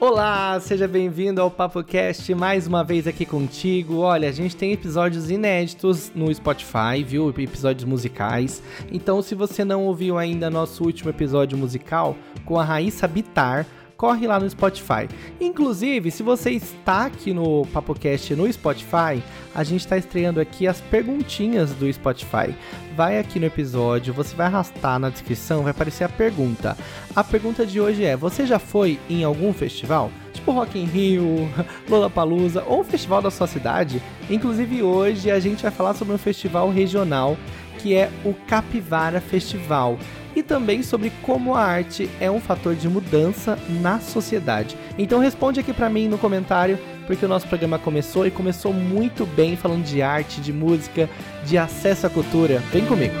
Olá, seja bem-vindo ao PapoCast mais uma vez aqui contigo. Olha, a gente tem episódios inéditos no Spotify, viu? Episódios musicais. Então, se você não ouviu ainda nosso último episódio musical com a Raíssa Bitar, corre lá no Spotify. Inclusive, se você está aqui no PapoCast no Spotify, a gente está estreando aqui as perguntinhas do Spotify. Vai aqui no episódio, você vai arrastar na descrição, vai aparecer a pergunta. A pergunta de hoje é: você já foi em algum festival? Tipo Rock in Rio, Lollapalooza ou um festival da sua cidade? Inclusive hoje a gente vai falar sobre um festival regional que é o Capivara Festival e também sobre como a arte é um fator de mudança na sociedade. Então responde aqui para mim no comentário, porque o nosso programa começou e começou muito bem falando de arte, de música, de acesso à cultura. Vem comigo.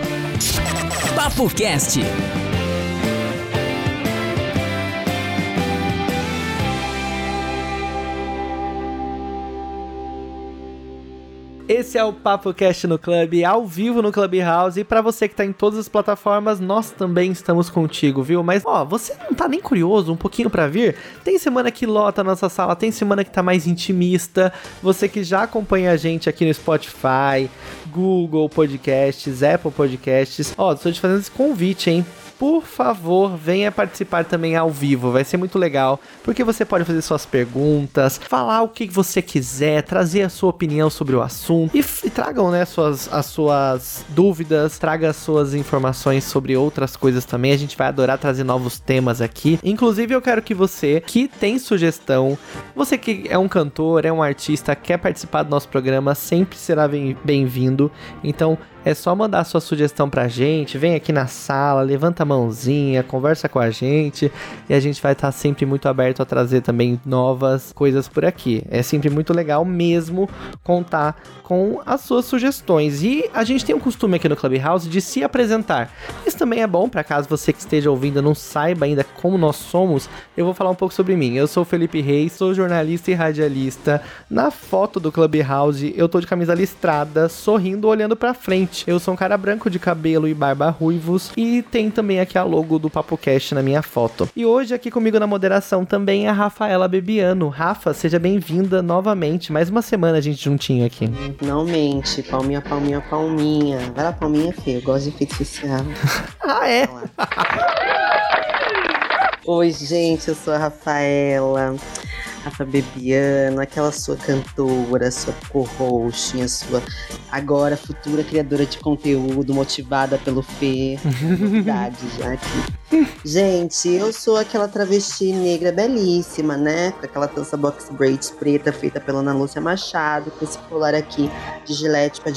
Papo Cast. Esse é o Papo Cast no Clube, ao vivo no Clubhouse. E para você que tá em todas as plataformas, nós também estamos contigo, viu? Mas, ó, você não tá nem curioso um pouquinho para vir? Tem semana que lota a nossa sala, tem semana que tá mais intimista. Você que já acompanha a gente aqui no Spotify, Google Podcasts, Apple Podcasts. Ó, estou te fazendo esse convite, hein? Por favor, venha participar também ao vivo. Vai ser muito legal, porque você pode fazer suas perguntas, falar o que você quiser, trazer a sua opinião sobre o assunto e, e tragam, né, suas, as suas dúvidas, traga as suas informações sobre outras coisas também. A gente vai adorar trazer novos temas aqui. Inclusive, eu quero que você que tem sugestão, você que é um cantor, é um artista, quer participar do nosso programa, sempre será bem-vindo. Então, é só mandar sua sugestão pra gente, vem aqui na sala, levanta a mãozinha, conversa com a gente e a gente vai estar tá sempre muito aberto a trazer também novas coisas por aqui. É sempre muito legal mesmo contar com as suas sugestões. E a gente tem um costume aqui no Clubhouse de se apresentar. Isso também é bom para caso você que esteja ouvindo não saiba ainda como nós somos. Eu vou falar um pouco sobre mim. Eu sou Felipe Reis, sou jornalista e radialista. Na foto do Clubhouse, eu tô de camisa listrada, sorrindo, olhando para frente eu sou um cara branco de cabelo e barba ruivos e tem também aqui a logo do PapoCast na minha foto. E hoje aqui comigo na moderação também é a Rafaela Bebiano. Rafa, seja bem-vinda novamente. Mais uma semana a gente juntinho aqui. Finalmente, palminha, palminha, palminha. Vai lá, palminha, feia. Eu gosto de efeito especial. ah, é? Oi, gente, eu sou a Rafaela. Rafa Bebiano, aquela sua cantora, sua co-host, a sua agora futura criadora de conteúdo, motivada pelo Fê. Novidade já aqui. Gente, eu sou aquela travesti negra belíssima, né? Com aquela dança box braids preta feita pela Ana Lúcia Machado, com esse colar aqui de gilete para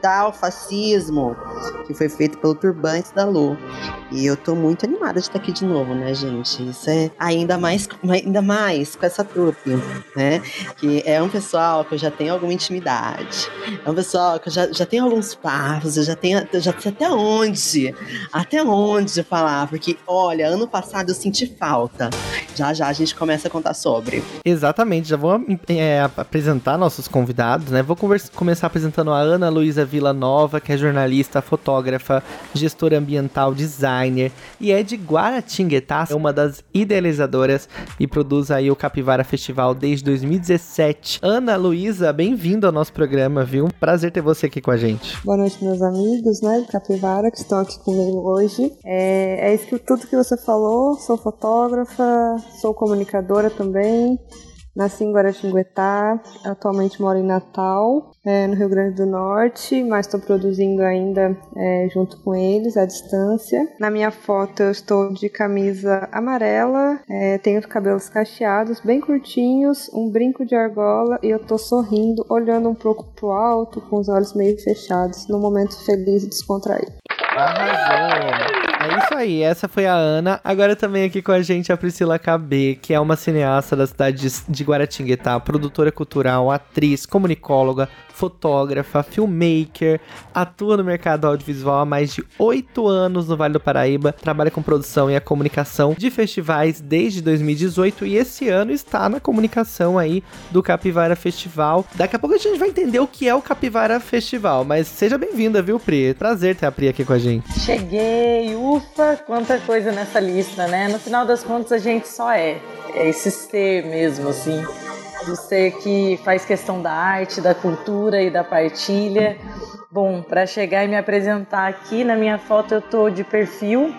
diletar o fascismo, que foi feito pelo Turbante da Lu. E eu tô muito animada de estar aqui de novo, né, gente? Isso é ainda mais, ainda mais com essa trupe, né? Que é um pessoal que eu já tenho alguma intimidade. É um pessoal que eu já, já tenho alguns papos, eu já tenho, eu já sei até onde, até onde falar, porque, olha, ano passado eu senti falta. Já já a gente começa a contar sobre. Exatamente, já vou é, apresentar nossos convidados, né? Vou começar apresentando a Ana Luísa Vila Nova, que é jornalista, fotógrafa, gestora ambiental, design designer e é de Guaratinguetá, é uma das idealizadoras e produz aí o Capivara Festival desde 2017. Ana Luísa, bem-vindo ao nosso programa, viu? Prazer ter você aqui com a gente. Boa noite, meus amigos, né, do Capivara, que estão aqui comigo hoje. É, é isso que, tudo que você falou, sou fotógrafa, sou comunicadora também, Nasci em Guaratinguetá, atualmente moro em Natal, é, no Rio Grande do Norte, mas estou produzindo ainda é, junto com eles à distância. Na minha foto eu estou de camisa amarela, é, tenho os cabelos cacheados, bem curtinhos, um brinco de argola e eu estou sorrindo, olhando um pouco pro alto, com os olhos meio fechados, num momento feliz e descontraído. Arrasou! É isso aí, essa foi a Ana. Agora também aqui com a gente a Priscila KB, que é uma cineasta da cidade de Guaratinguetá, produtora cultural, atriz, comunicóloga, fotógrafa, filmmaker, atua no mercado audiovisual há mais de oito anos no Vale do Paraíba, trabalha com produção e a comunicação de festivais desde 2018 e esse ano está na comunicação aí do Capivara Festival. Daqui a pouco a gente vai entender o que é o Capivara Festival, mas seja bem-vinda, viu, Pri? Prazer ter a Pri aqui com a gente. Cheguei, ufa, quanta coisa nessa lista, né? No final das contas a gente só é, é esse ser mesmo, assim ser que faz questão da arte, da cultura e da partilha. Bom, para chegar e me apresentar aqui, na minha foto eu tô de perfil,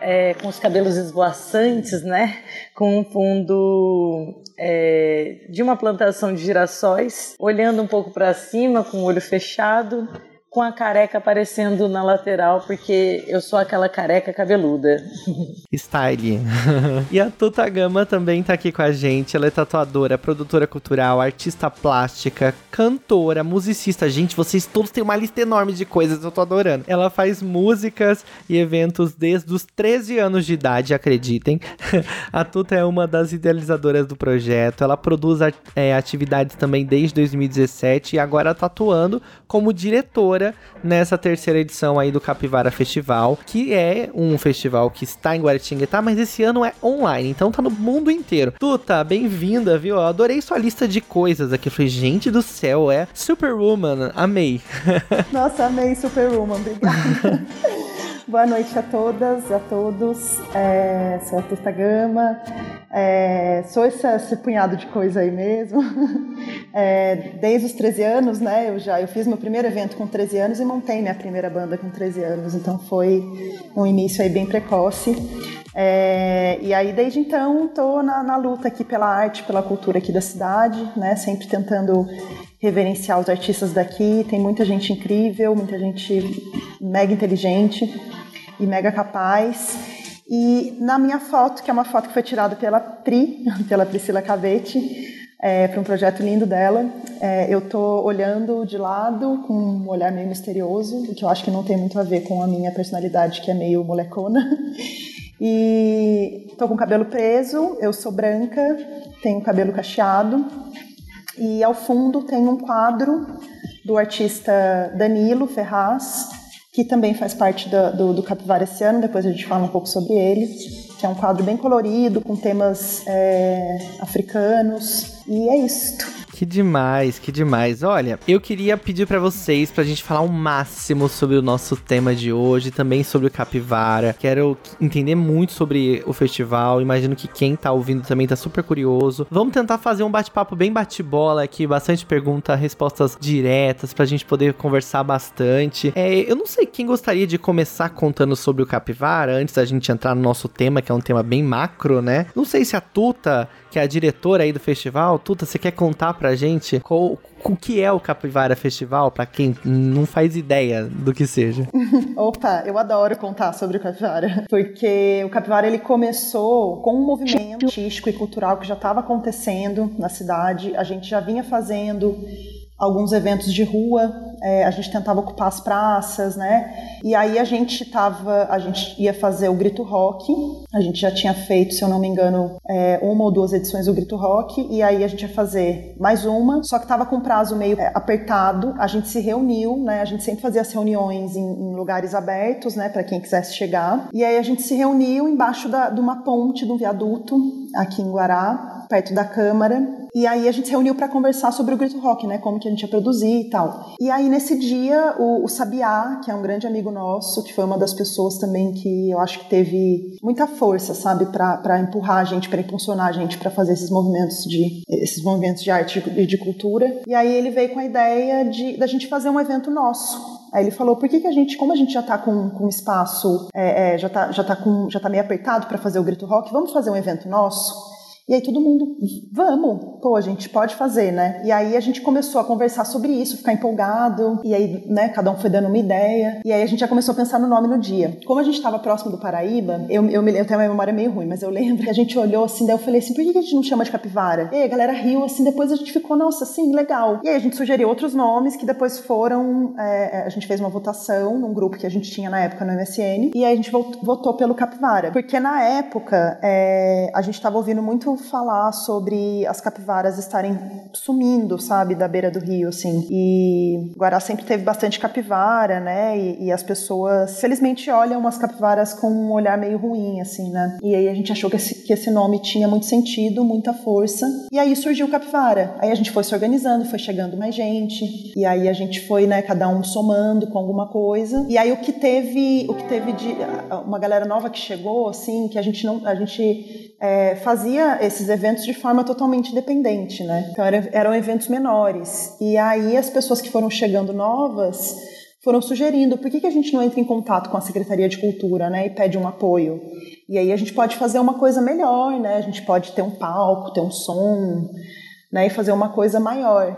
é, com os cabelos esvoaçantes, né? Com um fundo é, de uma plantação de girassóis, olhando um pouco para cima, com o olho fechado com a careca aparecendo na lateral, porque eu sou aquela careca cabeluda. Style. e a Tuta Gama também tá aqui com a gente. Ela é tatuadora, produtora cultural, artista plástica, cantora, musicista. Gente, vocês todos têm uma lista enorme de coisas, eu tô adorando. Ela faz músicas e eventos desde os 13 anos de idade, acreditem. a Tuta é uma das idealizadoras do projeto. Ela produz é, atividades também desde 2017 e agora tá atuando como diretora nessa terceira edição aí do Capivara Festival, que é um festival que está em Guaratinguetá, mas esse ano é online, então tá no mundo inteiro. Tuta, bem-vinda, viu? Eu adorei sua lista de coisas aqui. Eu falei, gente do céu, é Superwoman, amei. Nossa, amei Superwoman, obrigada. Boa noite a todas, a todos. É, sou a Tuta Gama. É, sou esse, esse, punhado de coisa aí mesmo. É, desde os 13 anos, né? Eu já eu fiz meu primeiro evento com 13 anos e montei minha primeira banda com 13 anos. Então foi um início aí bem precoce. É, e aí desde então estou na, na luta aqui pela arte, pela cultura aqui da cidade, né? Sempre tentando reverenciar os artistas daqui. Tem muita gente incrível, muita gente mega inteligente e mega capaz. E na minha foto, que é uma foto que foi tirada pela Pri, pela Priscila Cavete, é, para um projeto lindo dela, é, eu tô olhando de lado com um olhar meio misterioso, o que eu acho que não tem muito a ver com a minha personalidade, que é meio molecona. E tô com o cabelo preso, eu sou branca, tenho cabelo cacheado, e ao fundo tem um quadro do artista Danilo Ferraz, que também faz parte do, do, do Capivara esse ano, depois a gente fala um pouco sobre ele, que é um quadro bem colorido, com temas é, africanos, e é isto. Que demais, que demais. Olha, eu queria pedir para vocês pra gente falar o máximo sobre o nosso tema de hoje, também sobre o Capivara. Quero entender muito sobre o festival. Imagino que quem tá ouvindo também tá super curioso. Vamos tentar fazer um bate-papo bem bate-bola aqui, bastante pergunta, respostas diretas pra gente poder conversar bastante. É, eu não sei quem gostaria de começar contando sobre o Capivara antes da gente entrar no nosso tema, que é um tema bem macro, né? Não sei se a Tuta que é a diretora aí do festival. Tuta, você quer contar pra gente qual, o que é o Capivara Festival, para quem não faz ideia do que seja? Opa, eu adoro contar sobre o Capivara, porque o Capivara ele começou com um movimento artístico e cultural que já estava acontecendo na cidade. A gente já vinha fazendo alguns eventos de rua, é, a gente tentava ocupar as praças, né? E aí a gente tava, a gente ia fazer o Grito Rock, a gente já tinha feito, se eu não me engano, é, uma ou duas edições do Grito Rock, e aí a gente ia fazer mais uma, só que tava com prazo meio é, apertado, a gente se reuniu, né? A gente sempre fazia as reuniões em, em lugares abertos, né? Para quem quisesse chegar, e aí a gente se reuniu embaixo da, de uma ponte, de um viaduto, aqui em Guará, perto da Câmara, e aí a gente se reuniu para conversar sobre o Grito Rock, né? Como que a gente ia produzir e tal. E aí nesse dia o, o Sabiá, que é um grande amigo nosso, que foi uma das pessoas também que eu acho que teve muita força, sabe, para empurrar a gente, para impulsionar a gente para fazer esses movimentos de esses movimentos de arte e de cultura. E aí ele veio com a ideia de da gente fazer um evento nosso. Aí ele falou, por que, que a gente, como a gente já está com, com espaço, é, é, já está já tá com, já tá meio apertado para fazer o Grito Rock, vamos fazer um evento nosso? E aí todo mundo, vamos, pô, a gente pode fazer, né? E aí a gente começou a conversar sobre isso, ficar empolgado, e aí, né, cada um foi dando uma ideia, e aí a gente já começou a pensar no nome no dia. Como a gente estava próximo do Paraíba, eu, eu, eu tenho uma memória meio ruim, mas eu lembro que a gente olhou assim, daí eu falei assim, por que a gente não chama de capivara? E aí a galera riu, assim, depois a gente ficou, nossa, sim, legal. E aí a gente sugeriu outros nomes que depois foram, é, é a gente fez uma votação num grupo que a gente tinha na época no MSN, e aí a gente votou pelo capivara, porque na época é, a gente estava ouvindo muito falar sobre as capivaras estarem sumindo, sabe, da beira do rio, assim. E Guará sempre teve bastante capivara, né? E, e as pessoas, felizmente, olham as capivaras com um olhar meio ruim, assim, né? E aí a gente achou que esse, que esse nome tinha muito sentido, muita força. E aí surgiu capivara. Aí a gente foi se organizando, foi chegando mais gente. E aí a gente foi, né, cada um somando com alguma coisa. E aí o que teve, o que teve de uma galera nova que chegou, assim, que a gente não, a gente é, fazia esses eventos de forma totalmente independente, né? Então eram, eram eventos menores. E aí as pessoas que foram chegando novas foram sugerindo por que, que a gente não entra em contato com a Secretaria de Cultura, né, e pede um apoio. E aí a gente pode fazer uma coisa melhor, né? A gente pode ter um palco, ter um som, né, e fazer uma coisa maior.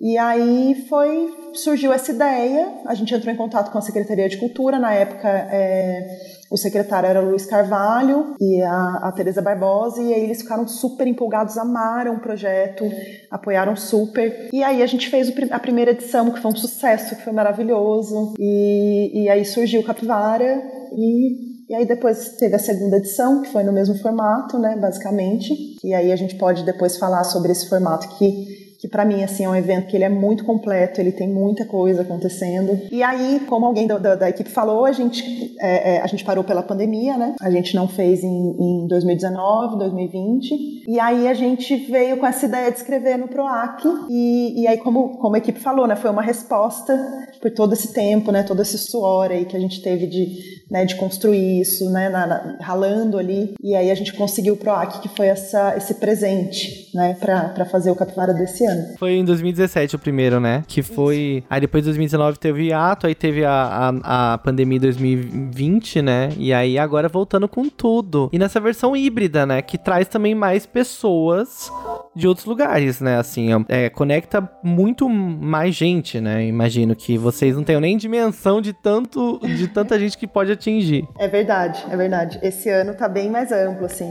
E aí foi surgiu essa ideia. A gente entrou em contato com a Secretaria de Cultura na época. É, o secretário era o Luiz Carvalho e a, a Teresa Barbosa, e aí eles ficaram super empolgados, amaram o projeto, apoiaram super. E aí a gente fez a primeira edição, que foi um sucesso, que foi maravilhoso. E, e aí surgiu o Capivara, e e aí depois teve a segunda edição, que foi no mesmo formato, né, basicamente. E aí a gente pode depois falar sobre esse formato que que para mim assim é um evento que ele é muito completo, ele tem muita coisa acontecendo. E aí, como alguém da, da, da equipe falou, a gente é, é, a gente parou pela pandemia, né? A gente não fez em, em 2019, 2020. E aí a gente veio com essa ideia de escrever no Proac. E, e aí, como, como a equipe falou, né? Foi uma resposta por todo esse tempo, né? Todo esse suor aí que a gente teve de, né, de construir isso, né? Na, na, ralando ali. E aí a gente conseguiu o Proac, que foi essa, esse presente, né? Para fazer o Capivara desse ano ano. Foi em 2017 o primeiro, né? Que foi. Aí depois de 2019 teve o hiato, aí teve a, a, a pandemia 2020, né? E aí agora voltando com tudo. E nessa versão híbrida, né? Que traz também mais pessoas de outros lugares, né? Assim, é, conecta muito mais gente, né? Imagino que vocês não tenham nem dimensão de tanto de tanta gente que pode atingir. É verdade, é verdade. Esse ano tá bem mais amplo, assim.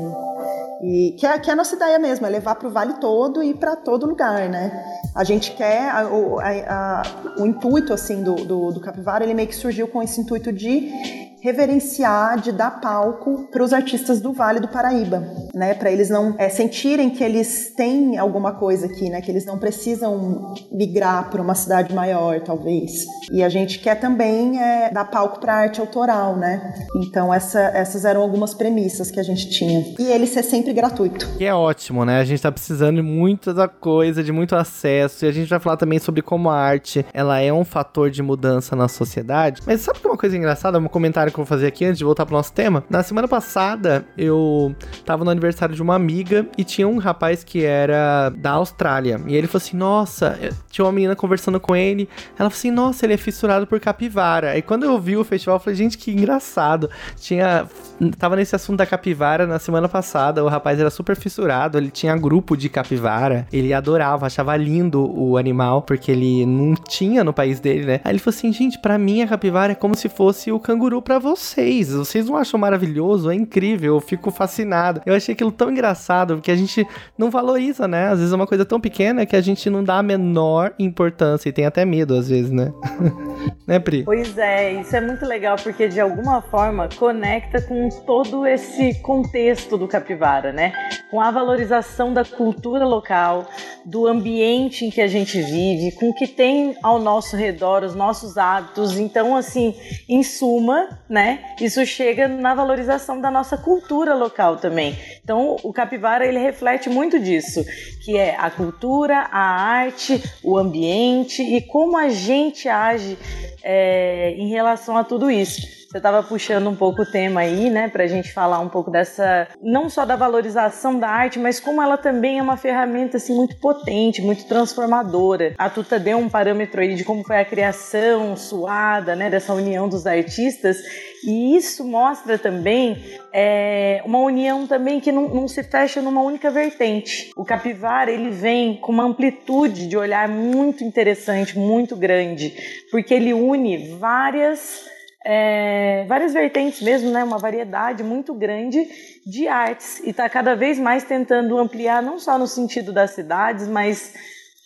E que é, que é a nossa ideia mesmo, é levar para o vale todo e para todo lugar, né? A gente quer, a, a, a, o intuito assim do, do, do Capivara, ele meio que surgiu com esse intuito de reverenciar, de dar palco para os artistas do Vale do Paraíba, né? Para eles não é, sentirem que eles têm alguma coisa aqui, né? Que eles não precisam migrar para uma cidade maior, talvez. E a gente quer também é, dar palco para arte autoral, né? Então essa, essas eram algumas premissas que a gente tinha. E ele ser sempre gratuito. Que é ótimo, né? A gente está precisando de muita coisa, de muito acesso. E a gente vai falar também sobre como a arte ela é um fator de mudança na sociedade. Mas sabe que uma coisa engraçada? Um comentário que eu vou fazer aqui antes de voltar pro nosso tema. Na semana passada, eu tava no aniversário de uma amiga e tinha um rapaz que era da Austrália. E ele falou assim: Nossa, tinha uma menina conversando com ele. Ela falou assim: Nossa, ele é fissurado por capivara. E quando eu vi o festival, eu falei: Gente, que engraçado. Tinha. Tava nesse assunto da capivara na semana passada. O rapaz era super fissurado. Ele tinha grupo de capivara. Ele adorava, achava lindo o animal, porque ele não tinha no país dele, né? Aí ele falou assim: Gente, para mim a capivara é como se fosse o canguru para vocês. Vocês não acham maravilhoso? É incrível, eu fico fascinado. Eu achei aquilo tão engraçado, porque a gente não valoriza, né? Às vezes é uma coisa tão pequena que a gente não dá a menor importância e tem até medo, às vezes, né? né, Pri? Pois é, isso é muito legal, porque de alguma forma conecta com todo esse contexto do capivara, né? Com a valorização da cultura local, do ambiente em que a gente vive, com o que tem ao nosso redor, os nossos hábitos. Então, assim, em suma, né? Isso chega na valorização da nossa cultura local também. Então, o capivara ele reflete muito disso, que é a cultura, a arte, o ambiente e como a gente age é, em relação a tudo isso. Você estava puxando um pouco o tema aí, né, para a gente falar um pouco dessa, não só da valorização da arte, mas como ela também é uma ferramenta assim muito potente, muito transformadora. A Tuta deu um parâmetro aí de como foi a criação suada, né, dessa união dos artistas, e isso mostra também é, uma união também que não, não se fecha numa única vertente. O capivara ele vem com uma amplitude de olhar muito interessante, muito grande, porque ele une várias é, várias vertentes mesmo, né, uma variedade muito grande de artes e está cada vez mais tentando ampliar não só no sentido das cidades, mas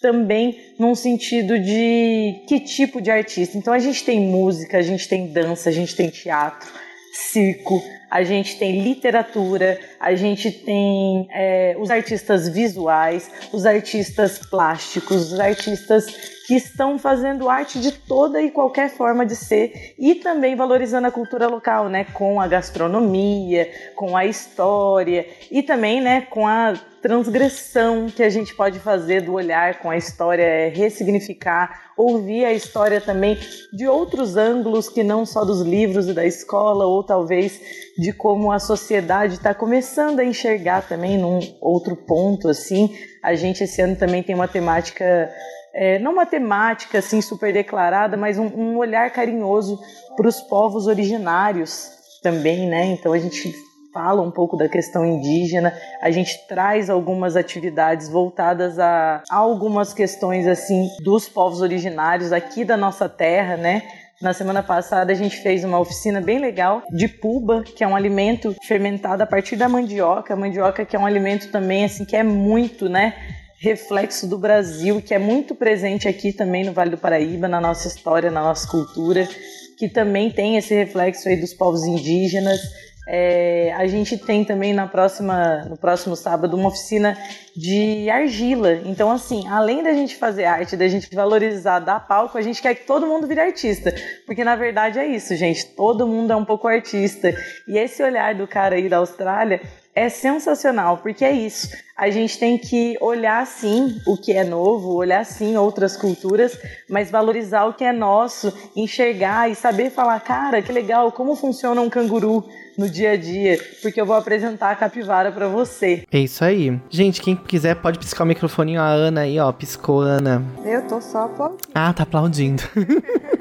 também num sentido de que tipo de artista. Então a gente tem música, a gente tem dança, a gente tem teatro, circo, a gente tem literatura, a gente tem é, os artistas visuais, os artistas plásticos, os artistas que estão fazendo arte de toda e qualquer forma de ser e também valorizando a cultura local, né, com a gastronomia, com a história e também, né, com a transgressão que a gente pode fazer do olhar com a história, é ressignificar, ouvir a história também de outros ângulos que não só dos livros e da escola, ou talvez de como a sociedade está começando a enxergar também num outro ponto assim. A gente esse ano também tem uma temática é, não uma temática assim super declarada, mas um, um olhar carinhoso para os povos originários também, né? Então a gente fala um pouco da questão indígena, a gente traz algumas atividades voltadas a, a algumas questões assim dos povos originários aqui da nossa terra, né? Na semana passada a gente fez uma oficina bem legal de puba, que é um alimento fermentado a partir da mandioca. A mandioca que é um alimento também assim que é muito, né, reflexo do Brasil, que é muito presente aqui também no Vale do Paraíba, na nossa história, na nossa cultura, que também tem esse reflexo aí dos povos indígenas. É, a gente tem também na próxima, no próximo sábado uma oficina de argila. Então, assim, além da gente fazer arte, da gente valorizar, dar palco, a gente quer que todo mundo vire artista. Porque na verdade é isso, gente. Todo mundo é um pouco artista. E esse olhar do cara aí da Austrália é sensacional, porque é isso. A gente tem que olhar sim o que é novo, olhar sim outras culturas, mas valorizar o que é nosso, enxergar e saber falar, cara, que legal, como funciona um canguru no dia a dia, porque eu vou apresentar a capivara para você. É isso aí. Gente, quem quiser pode piscar o microfoninho, a Ana aí, ó, piscou Ana. Eu tô só aplaudindo. Ah, tá aplaudindo.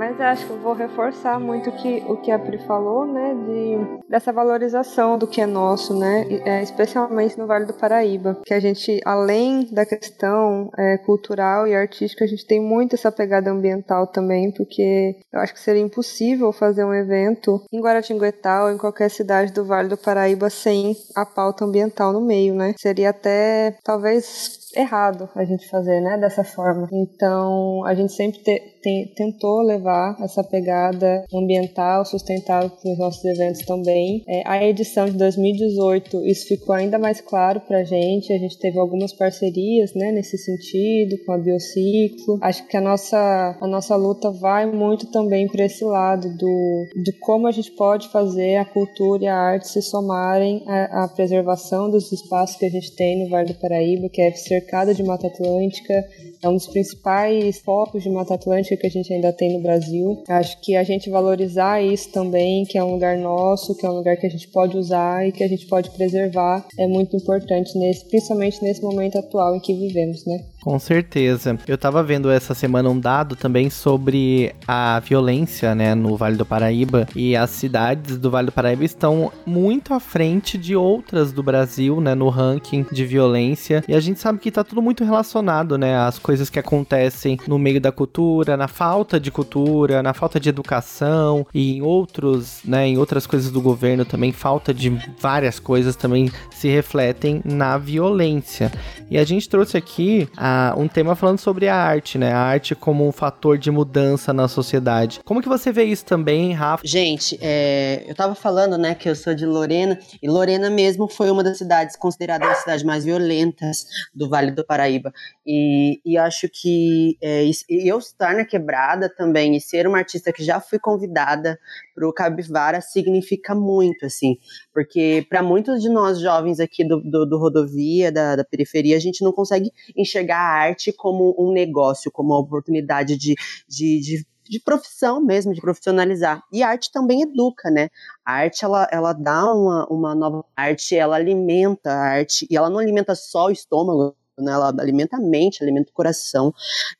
Mas acho que eu vou reforçar muito que, o que a Pri falou, né, de, dessa valorização do que é nosso, né, é, especialmente no Vale do Paraíba, que a gente, além da questão é, cultural e artística, a gente tem muito essa pegada ambiental também, porque eu acho que seria impossível fazer um evento em Guaratinguetá ou em qualquer cidade do Vale do Paraíba sem a pauta ambiental no meio, né, seria até, talvez, errado a gente fazer, né, dessa forma. Então, a gente sempre te, te, tentou levar essa pegada ambiental, sustentável para os nossos eventos também. É, a edição de 2018, isso ficou ainda mais claro para a gente. A gente teve algumas parcerias, né, nesse sentido, com a Biociclo. Acho que a nossa, a nossa luta vai muito também para esse lado do, de como a gente pode fazer a cultura e a arte se somarem à, à preservação dos espaços que a gente tem no Vale do Paraíba, que é ser cercada de Mata Atlântica, é um dos principais focos de Mata Atlântica que a gente ainda tem no Brasil. Acho que a gente valorizar isso também, que é um lugar nosso, que é um lugar que a gente pode usar e que a gente pode preservar, é muito importante, nesse, principalmente nesse momento atual em que vivemos, né? Com certeza. Eu tava vendo essa semana um dado também sobre a violência, né, no Vale do Paraíba. E as cidades do Vale do Paraíba estão muito à frente de outras do Brasil, né, no ranking de violência. E a gente sabe que tá tudo muito relacionado, né, às coisas que acontecem no meio da cultura, na falta de cultura, na falta de educação e em outros, né, em outras coisas do governo também, falta de várias coisas também se refletem na violência. E a gente trouxe aqui a um tema falando sobre a arte, né? A arte como um fator de mudança na sociedade. Como que você vê isso também, Rafa? Gente, é, eu tava falando, né, que eu sou de Lorena, e Lorena mesmo foi uma das cidades consideradas as cidades mais violentas do Vale do Paraíba. E, e acho que é, eu estar na quebrada também e ser uma artista que já fui convidada para o Cabivara significa muito, assim, porque para muitos de nós jovens aqui do, do, do rodovia, da, da, periferia, a gente não consegue enxergar a arte como um negócio, como uma oportunidade de, de, de de profissão mesmo, de profissionalizar. E a arte também educa, né? A arte, ela, ela dá uma, uma nova arte, ela alimenta a arte, e ela não alimenta só o estômago, né? Ela alimenta a mente, alimenta o coração.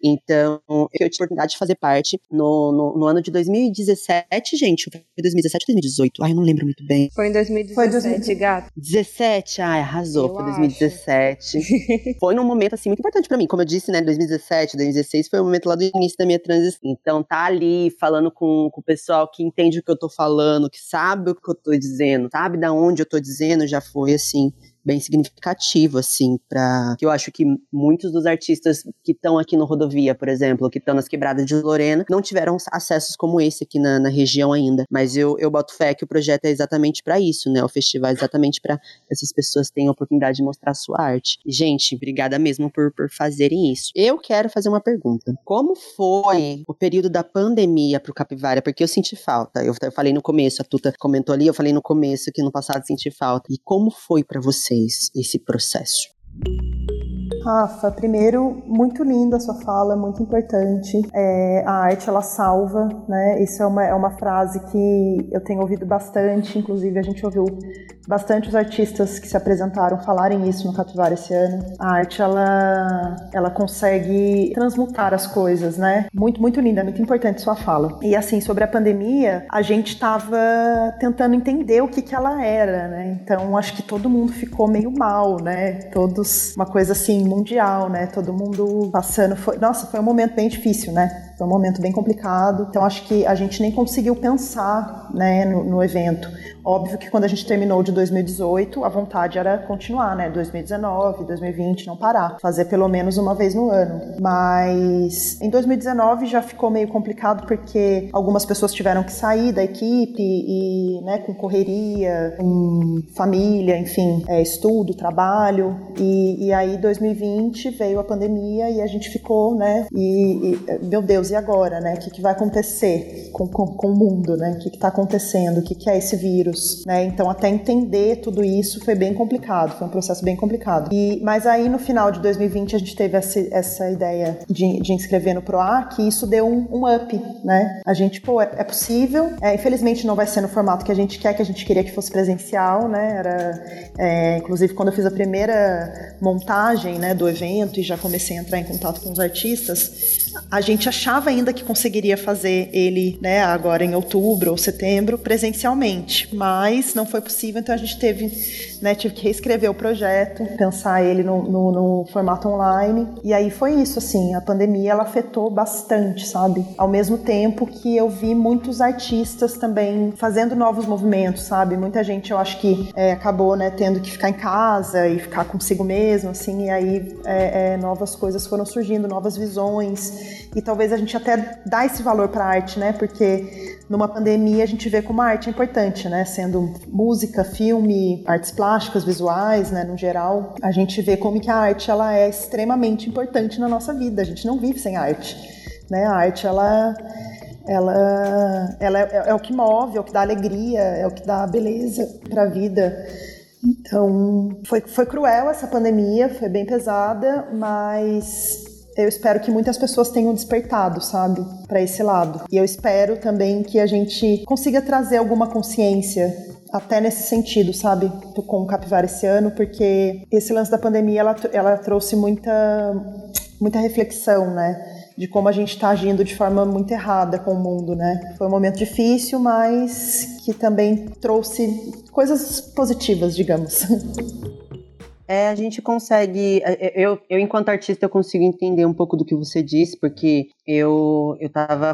Então, eu tive a oportunidade de fazer parte no, no, no ano de 2017, gente. Foi 2017 ou 2018? Ai, eu não lembro muito bem. Foi em 2017, foi 2017. gato. 17? Ai, arrasou. Eu foi 2017. foi num momento, assim, muito importante para mim. Como eu disse, né, 2017, 2016 foi o momento lá do início da minha transição. Então, tá ali falando com, com o pessoal que entende o que eu tô falando, que sabe o que eu tô dizendo, sabe da onde eu tô dizendo, já foi, assim, bem significativo, assim, para que eu acho que muitos dos artistas que estão aqui no Rodovia, por exemplo, que estão nas quebradas de Lorena, não tiveram acessos como esse aqui na, na região ainda. Mas eu, eu boto fé que o projeto é exatamente para isso, né? O festival é exatamente para essas pessoas tenham a oportunidade de mostrar sua arte. Gente, obrigada mesmo por, por fazerem isso. Eu quero fazer uma pergunta. Como foi o período da pandemia pro Capivara? Porque eu senti falta. Eu, eu falei no começo, a Tuta comentou ali, eu falei no começo que no passado senti falta. E como foi para vocês esse processo? Rafa, primeiro, muito linda a sua fala, muito importante. É, a arte, ela salva, né? Isso é uma, é uma frase que eu tenho ouvido bastante, inclusive a gente ouviu bastante os artistas que se apresentaram falarem isso no Capivara esse ano. A arte, ela, ela consegue transmutar as coisas, né? Muito, muito linda, muito importante sua fala. E assim, sobre a pandemia, a gente estava tentando entender o que que ela era, né? Então, acho que todo mundo ficou meio mal, né? Todos, uma coisa assim, mundial, né? Todo mundo passando. Foi, nossa, foi um momento bem difícil, né? Foi um momento bem complicado. Então acho que a gente nem conseguiu pensar, né, no, no evento. Óbvio que quando a gente terminou de 2018, a vontade era continuar, né? 2019, 2020, não parar. Fazer pelo menos uma vez no ano. Mas em 2019 já ficou meio complicado porque algumas pessoas tiveram que sair da equipe e, né, com correria, com família, enfim, é, estudo, trabalho. E, e aí 2020 veio a pandemia e a gente ficou, né? E, e meu Deus, e agora, né? O que, que vai acontecer com, com, com, o mundo, né? O que está acontecendo? O que, que é esse vírus, né? Então, até entender tudo isso foi bem complicado, foi um processo bem complicado. E, mas aí, no final de 2020, a gente teve essa, essa ideia de, de inscrever no PROAC e isso deu um, um up, né? A gente, pô, é, é possível. É, infelizmente, não vai ser no formato que a gente quer, que a gente queria que fosse presencial, né? Era, é, inclusive, quando eu fiz a primeira montagem, né, do evento e já comecei a entrar em contato com os artistas, a gente achava ainda que conseguiria fazer ele, né, agora em outubro ou setembro, presencialmente, mas não foi possível, então a gente teve, né, tive que reescrever o projeto, pensar ele no, no, no formato online, e aí foi isso, assim, a pandemia ela afetou bastante, sabe? Ao mesmo tempo que eu vi muitos artistas também fazendo novos movimentos, sabe? Muita gente, eu acho que é, acabou, né, tendo que ficar em casa e ficar consigo mesmo, assim, e aí é, é, novas coisas foram surgindo, novas visões, e talvez a gente até dá esse valor para a arte, né? Porque numa pandemia a gente vê como a arte é importante, né? Sendo música, filme, artes plásticas, visuais, né? No geral, a gente vê como que a arte ela é extremamente importante na nossa vida. A gente não vive sem arte, né? A arte ela ela, ela é, é o que move, é o que dá alegria, é o que dá beleza para a vida. Então, foi, foi cruel essa pandemia, foi bem pesada, mas eu espero que muitas pessoas tenham despertado, sabe, para esse lado. E eu espero também que a gente consiga trazer alguma consciência até nesse sentido, sabe, com o Capivara esse ano, porque esse lance da pandemia ela, ela trouxe muita muita reflexão, né? De como a gente está agindo de forma muito errada com o mundo, né? Foi um momento difícil, mas que também trouxe coisas positivas, digamos. É, a gente consegue. É, é, eu, eu, enquanto artista, eu consigo entender um pouco do que você disse, porque eu, eu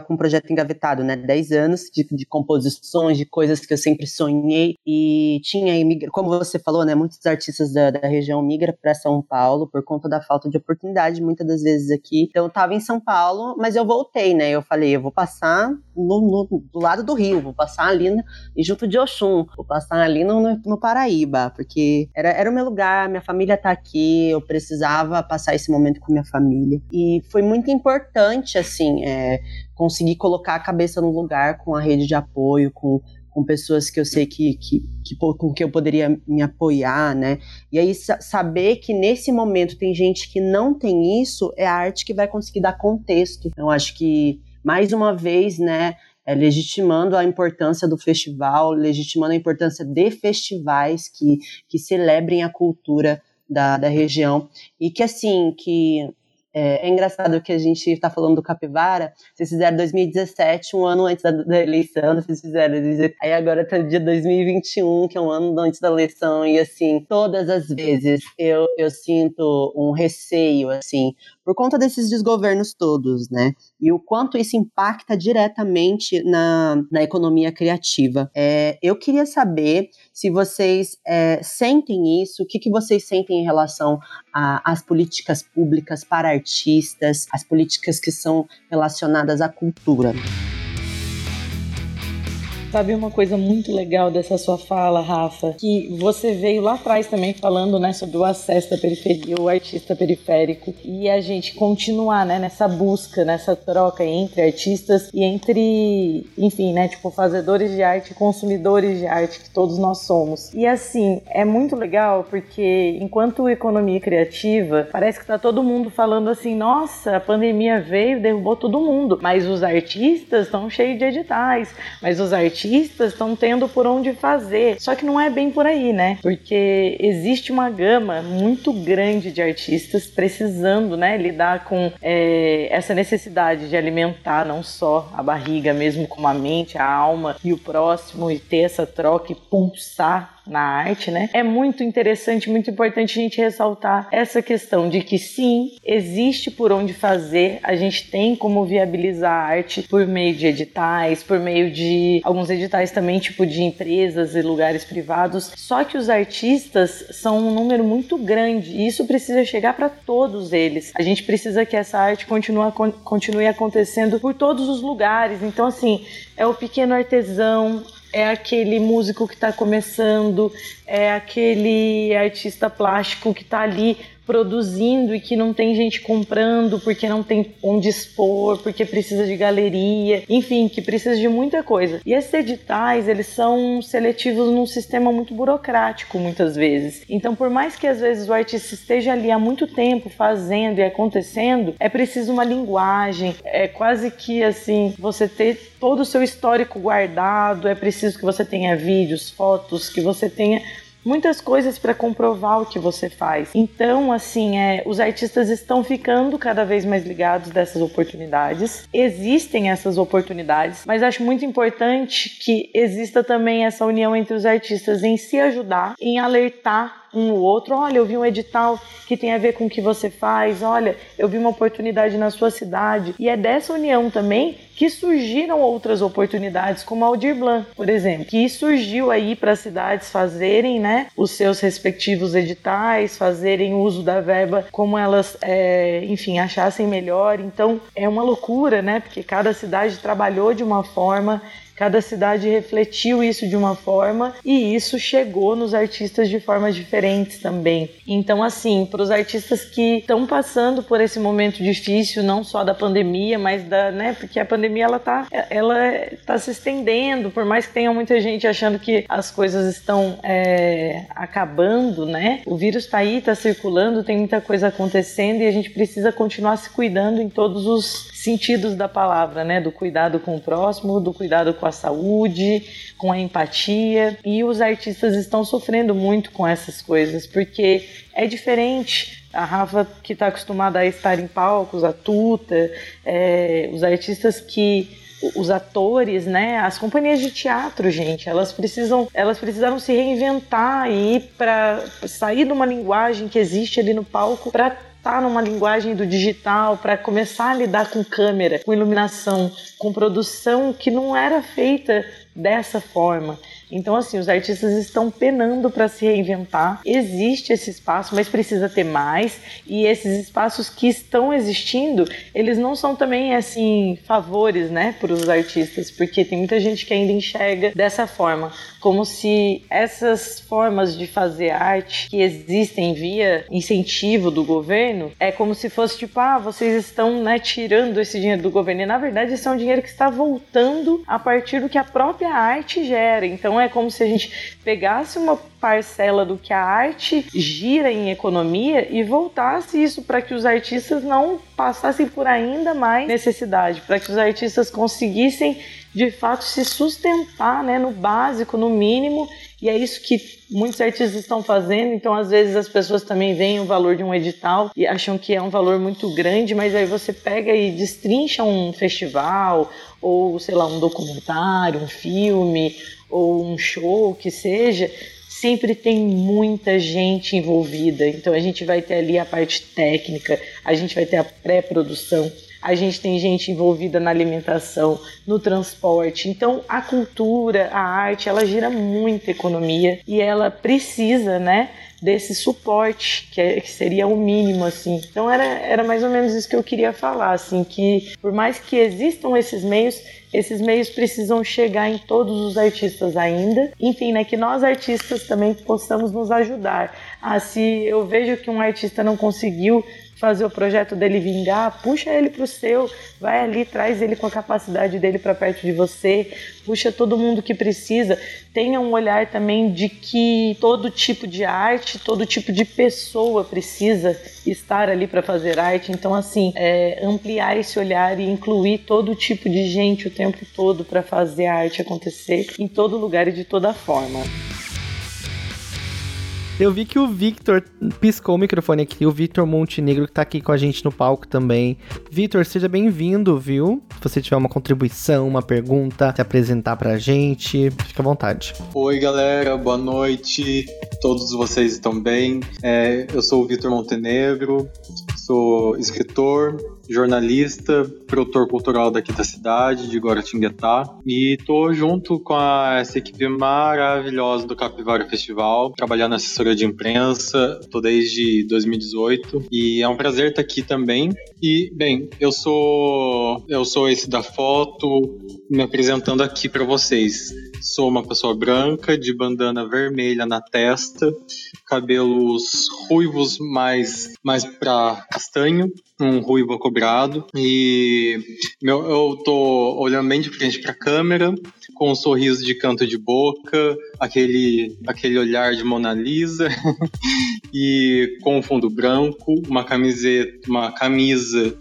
com um projeto engavetado, né? 10 anos de, de composições, de coisas que eu sempre sonhei. E tinha, como você falou, né? Muitos artistas da, da região migram para São Paulo por conta da falta de oportunidade, muitas das vezes aqui. Então, eu tava em São Paulo, mas eu voltei, né? Eu falei, eu vou passar no, no do lado do Rio, vou passar ali no, junto de Oxum, vou passar ali no, no, no Paraíba, porque era, era o meu lugar, minha família tá aqui, eu precisava passar esse momento com minha família. E foi muito importante, assim, é, conseguir colocar a cabeça no lugar com a rede de apoio, com, com pessoas que eu sei que, que, que, com que eu poderia me apoiar, né? E aí saber que nesse momento tem gente que não tem isso, é a arte que vai conseguir dar contexto. Então acho que mais uma vez, né, é, legitimando a importância do festival, legitimando a importância de festivais que, que celebrem a cultura da, da região. E que assim que É, é engraçado que a gente está falando do Capivara, vocês fizeram 2017, um ano antes da, da eleição, vocês fizeram, aí agora está no dia 2021, que é um ano antes da eleição, e assim, todas as vezes eu, eu sinto um receio, assim, por conta desses desgovernos todos, né? E o quanto isso impacta diretamente na, na economia criativa. É, eu queria saber se vocês é, sentem isso, o que, que vocês sentem em relação às políticas públicas para artistas, as políticas que são relacionadas à cultura. Sabe uma coisa muito legal dessa sua fala, Rafa? Que você veio lá atrás também falando, né, sobre o acesso da periferia, o artista periférico, e a gente continuar, né, nessa busca, nessa troca entre artistas e entre, enfim, né, tipo, fazedores de arte consumidores de arte que todos nós somos. E assim, é muito legal porque enquanto economia criativa, parece que tá todo mundo falando assim, nossa, a pandemia veio, derrubou todo mundo, mas os artistas estão cheios de editais, mas os artistas artistas estão tendo por onde fazer. Só que não é bem por aí, né? Porque existe uma gama muito grande de artistas precisando, né, lidar com é, essa necessidade de alimentar não só a barriga, mesmo como a mente, a alma e o próximo e ter essa troca e pulsar na arte, né? É muito interessante, muito importante a gente ressaltar essa questão de que sim, existe por onde fazer, a gente tem como viabilizar a arte por meio de editais, por meio de alguns editais também, tipo de empresas e lugares privados. Só que os artistas são um número muito grande e isso precisa chegar para todos eles. A gente precisa que essa arte continue, continue acontecendo por todos os lugares. Então, assim, é o pequeno artesão, é aquele músico que está começando, é aquele artista plástico que está ali produzindo e que não tem gente comprando porque não tem onde expor, porque precisa de galeria, enfim, que precisa de muita coisa. E esses editais, eles são seletivos num sistema muito burocrático muitas vezes. Então, por mais que às vezes o artista esteja ali há muito tempo fazendo e acontecendo, é preciso uma linguagem, é quase que assim, você ter todo o seu histórico guardado, é preciso que você tenha vídeos, fotos, que você tenha muitas coisas para comprovar o que você faz. Então, assim, é, os artistas estão ficando cada vez mais ligados dessas oportunidades. Existem essas oportunidades, mas acho muito importante que exista também essa união entre os artistas em se ajudar, em alertar um ou outro. Olha, eu vi um edital que tem a ver com o que você faz. Olha, eu vi uma oportunidade na sua cidade. E é dessa união também que surgiram outras oportunidades, como a Aldir Blanc, por exemplo, que surgiu aí para as cidades fazerem, né, os seus respectivos editais, fazerem uso da verba como elas, é, enfim, achassem melhor. Então é uma loucura, né, porque cada cidade trabalhou de uma forma Cada cidade refletiu isso de uma forma e isso chegou nos artistas de formas diferentes também. Então, assim, para os artistas que estão passando por esse momento difícil, não só da pandemia, mas da, né, porque a pandemia ela tá, ela tá se estendendo, por mais que tenha muita gente achando que as coisas estão é, acabando, né? O vírus está aí, está circulando, tem muita coisa acontecendo e a gente precisa continuar se cuidando em todos os sentidos da palavra, né? Do cuidado com o próximo, do cuidado com a saúde, com a empatia. E os artistas estão sofrendo muito com essas coisas, porque é diferente. A Rafa, que está acostumada a estar em palcos, a Tuta, é, os artistas que os atores, né, as companhias de teatro, gente, elas precisam, elas precisaram se reinventar e ir para sair de uma linguagem que existe ali no palco para estar numa linguagem do digital, para começar a lidar com câmera, com iluminação, com produção que não era feita dessa forma. Então, assim, os artistas estão penando para se reinventar. Existe esse espaço, mas precisa ter mais. E esses espaços que estão existindo, eles não são também, assim, favores, né, para os artistas, porque tem muita gente que ainda enxerga dessa forma, como se essas formas de fazer arte que existem via incentivo do governo, é como se fosse tipo, ah, vocês estão, né, tirando esse dinheiro do governo. E na verdade, esse é um dinheiro que está voltando a partir do que a própria arte gera. Então, Então é como se a gente pegasse uma parcela do que a arte gira em economia e voltasse isso para que os artistas não passassem por ainda mais necessidade, para que os artistas conseguissem de fato se sustentar né, no básico, no mínimo, e é isso que muitos artistas estão fazendo. Então, às vezes, as pessoas também veem o valor de um edital e acham que é um valor muito grande, mas aí você pega e destrincha um festival, ou sei lá, um documentário, um filme, ou um show, que seja. Sempre tem muita gente envolvida, então a gente vai ter ali a parte técnica, a gente vai ter a pré-produção, a gente tem gente envolvida na alimentação, no transporte. Então, a cultura, a arte, ela gira muita economia e ela precisa, né? Desse suporte, que, é, que, seria o mínimo, assim. Então era, era mais ou menos isso que eu queria falar, assim, que por mais que existam esses meios, esses meios precisam chegar em todos os artistas ainda. Enfim, né, que nós artistas também possamos nos ajudar. Ah, se eu vejo que um artista não conseguiu fazer o projeto dele vingar, puxa ele para o seu, vai ali, traz ele com a capacidade dele para perto de você, puxa todo mundo que precisa. Tenha um olhar também de que todo tipo de arte, todo tipo de pessoa precisa estar ali para fazer arte. Então, assim, é, ampliar esse olhar e incluir todo tipo de gente o tempo todo para fazer a arte acontecer em todo lugar e de toda forma. Eu vi que o Victor piscou o microfone aqui, o Victor Montenegro que tá aqui com a gente no palco também. Victor, seja bem-vindo, viu? Se você tiver uma contribuição, uma pergunta, se apresentar pra gente, fica à vontade. Oi, galera, boa noite. Todos vocês estão bem? É, eu sou o Victor Montenegro, sou escritor, jornalista, produtor cultural daqui da cidade, de Guaratinguetá. E tô junto com a, essa equipe maravilhosa do Capivara Festival, trabalhando na assessoria de imprensa, tô desde 2018. E é um prazer estar aqui também. E, bem, eu sou eu sou esse da foto, me apresentando aqui para vocês. Sou uma pessoa branca, de bandana vermelha na testa, cabelos ruivos mais, mais para castanho, um ruivo cobrado. E meu, eu tô olhando bem de frente para a câmera, com um sorriso de canto de boca, aquele, aquele olhar de Mona Lisa, e com fundo branco, uma camiseta, uma camisa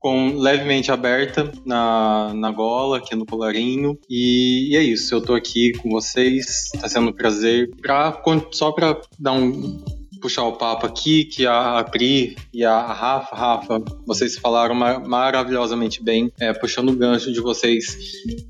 com levemente aberta na, na gola, aqui no colarinho. E, e é isso, eu tô aqui com vocês, tá sendo um prazer. Pra, só para dar um puxar o papo aqui, que a Pri e a Rafa, Rafa, vocês falaram maravilhosamente bem, é, puxando o gancho de vocês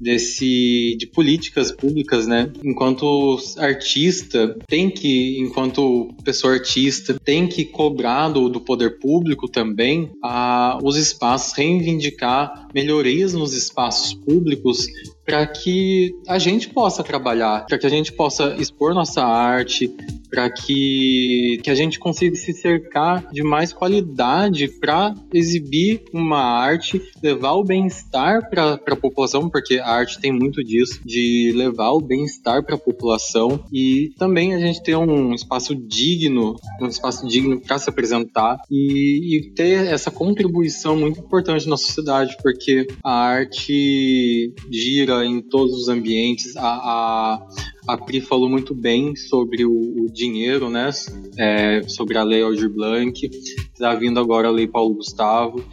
desse de políticas públicas, né? Enquanto artista, tem que, enquanto pessoa artista, tem que cobrar do, do poder público também a, os espaços, reivindicar melhorias nos espaços públicos para que a gente possa trabalhar, para que a gente possa expor nossa arte, para que, que a gente consiga se cercar de mais qualidade para exibir uma arte, levar o bem-estar para a população, porque a arte tem muito disso, de levar o bem-estar para a população. E também a gente ter um espaço digno, um espaço digno para se apresentar e, e ter essa contribuição muito importante na sociedade, porque a arte gira em todos os ambientes, a, a a Pri falou muito bem sobre o, o dinheiro, né? É, sobre a lei Aldir Blanc. Está vindo agora a lei Paulo Gustavo.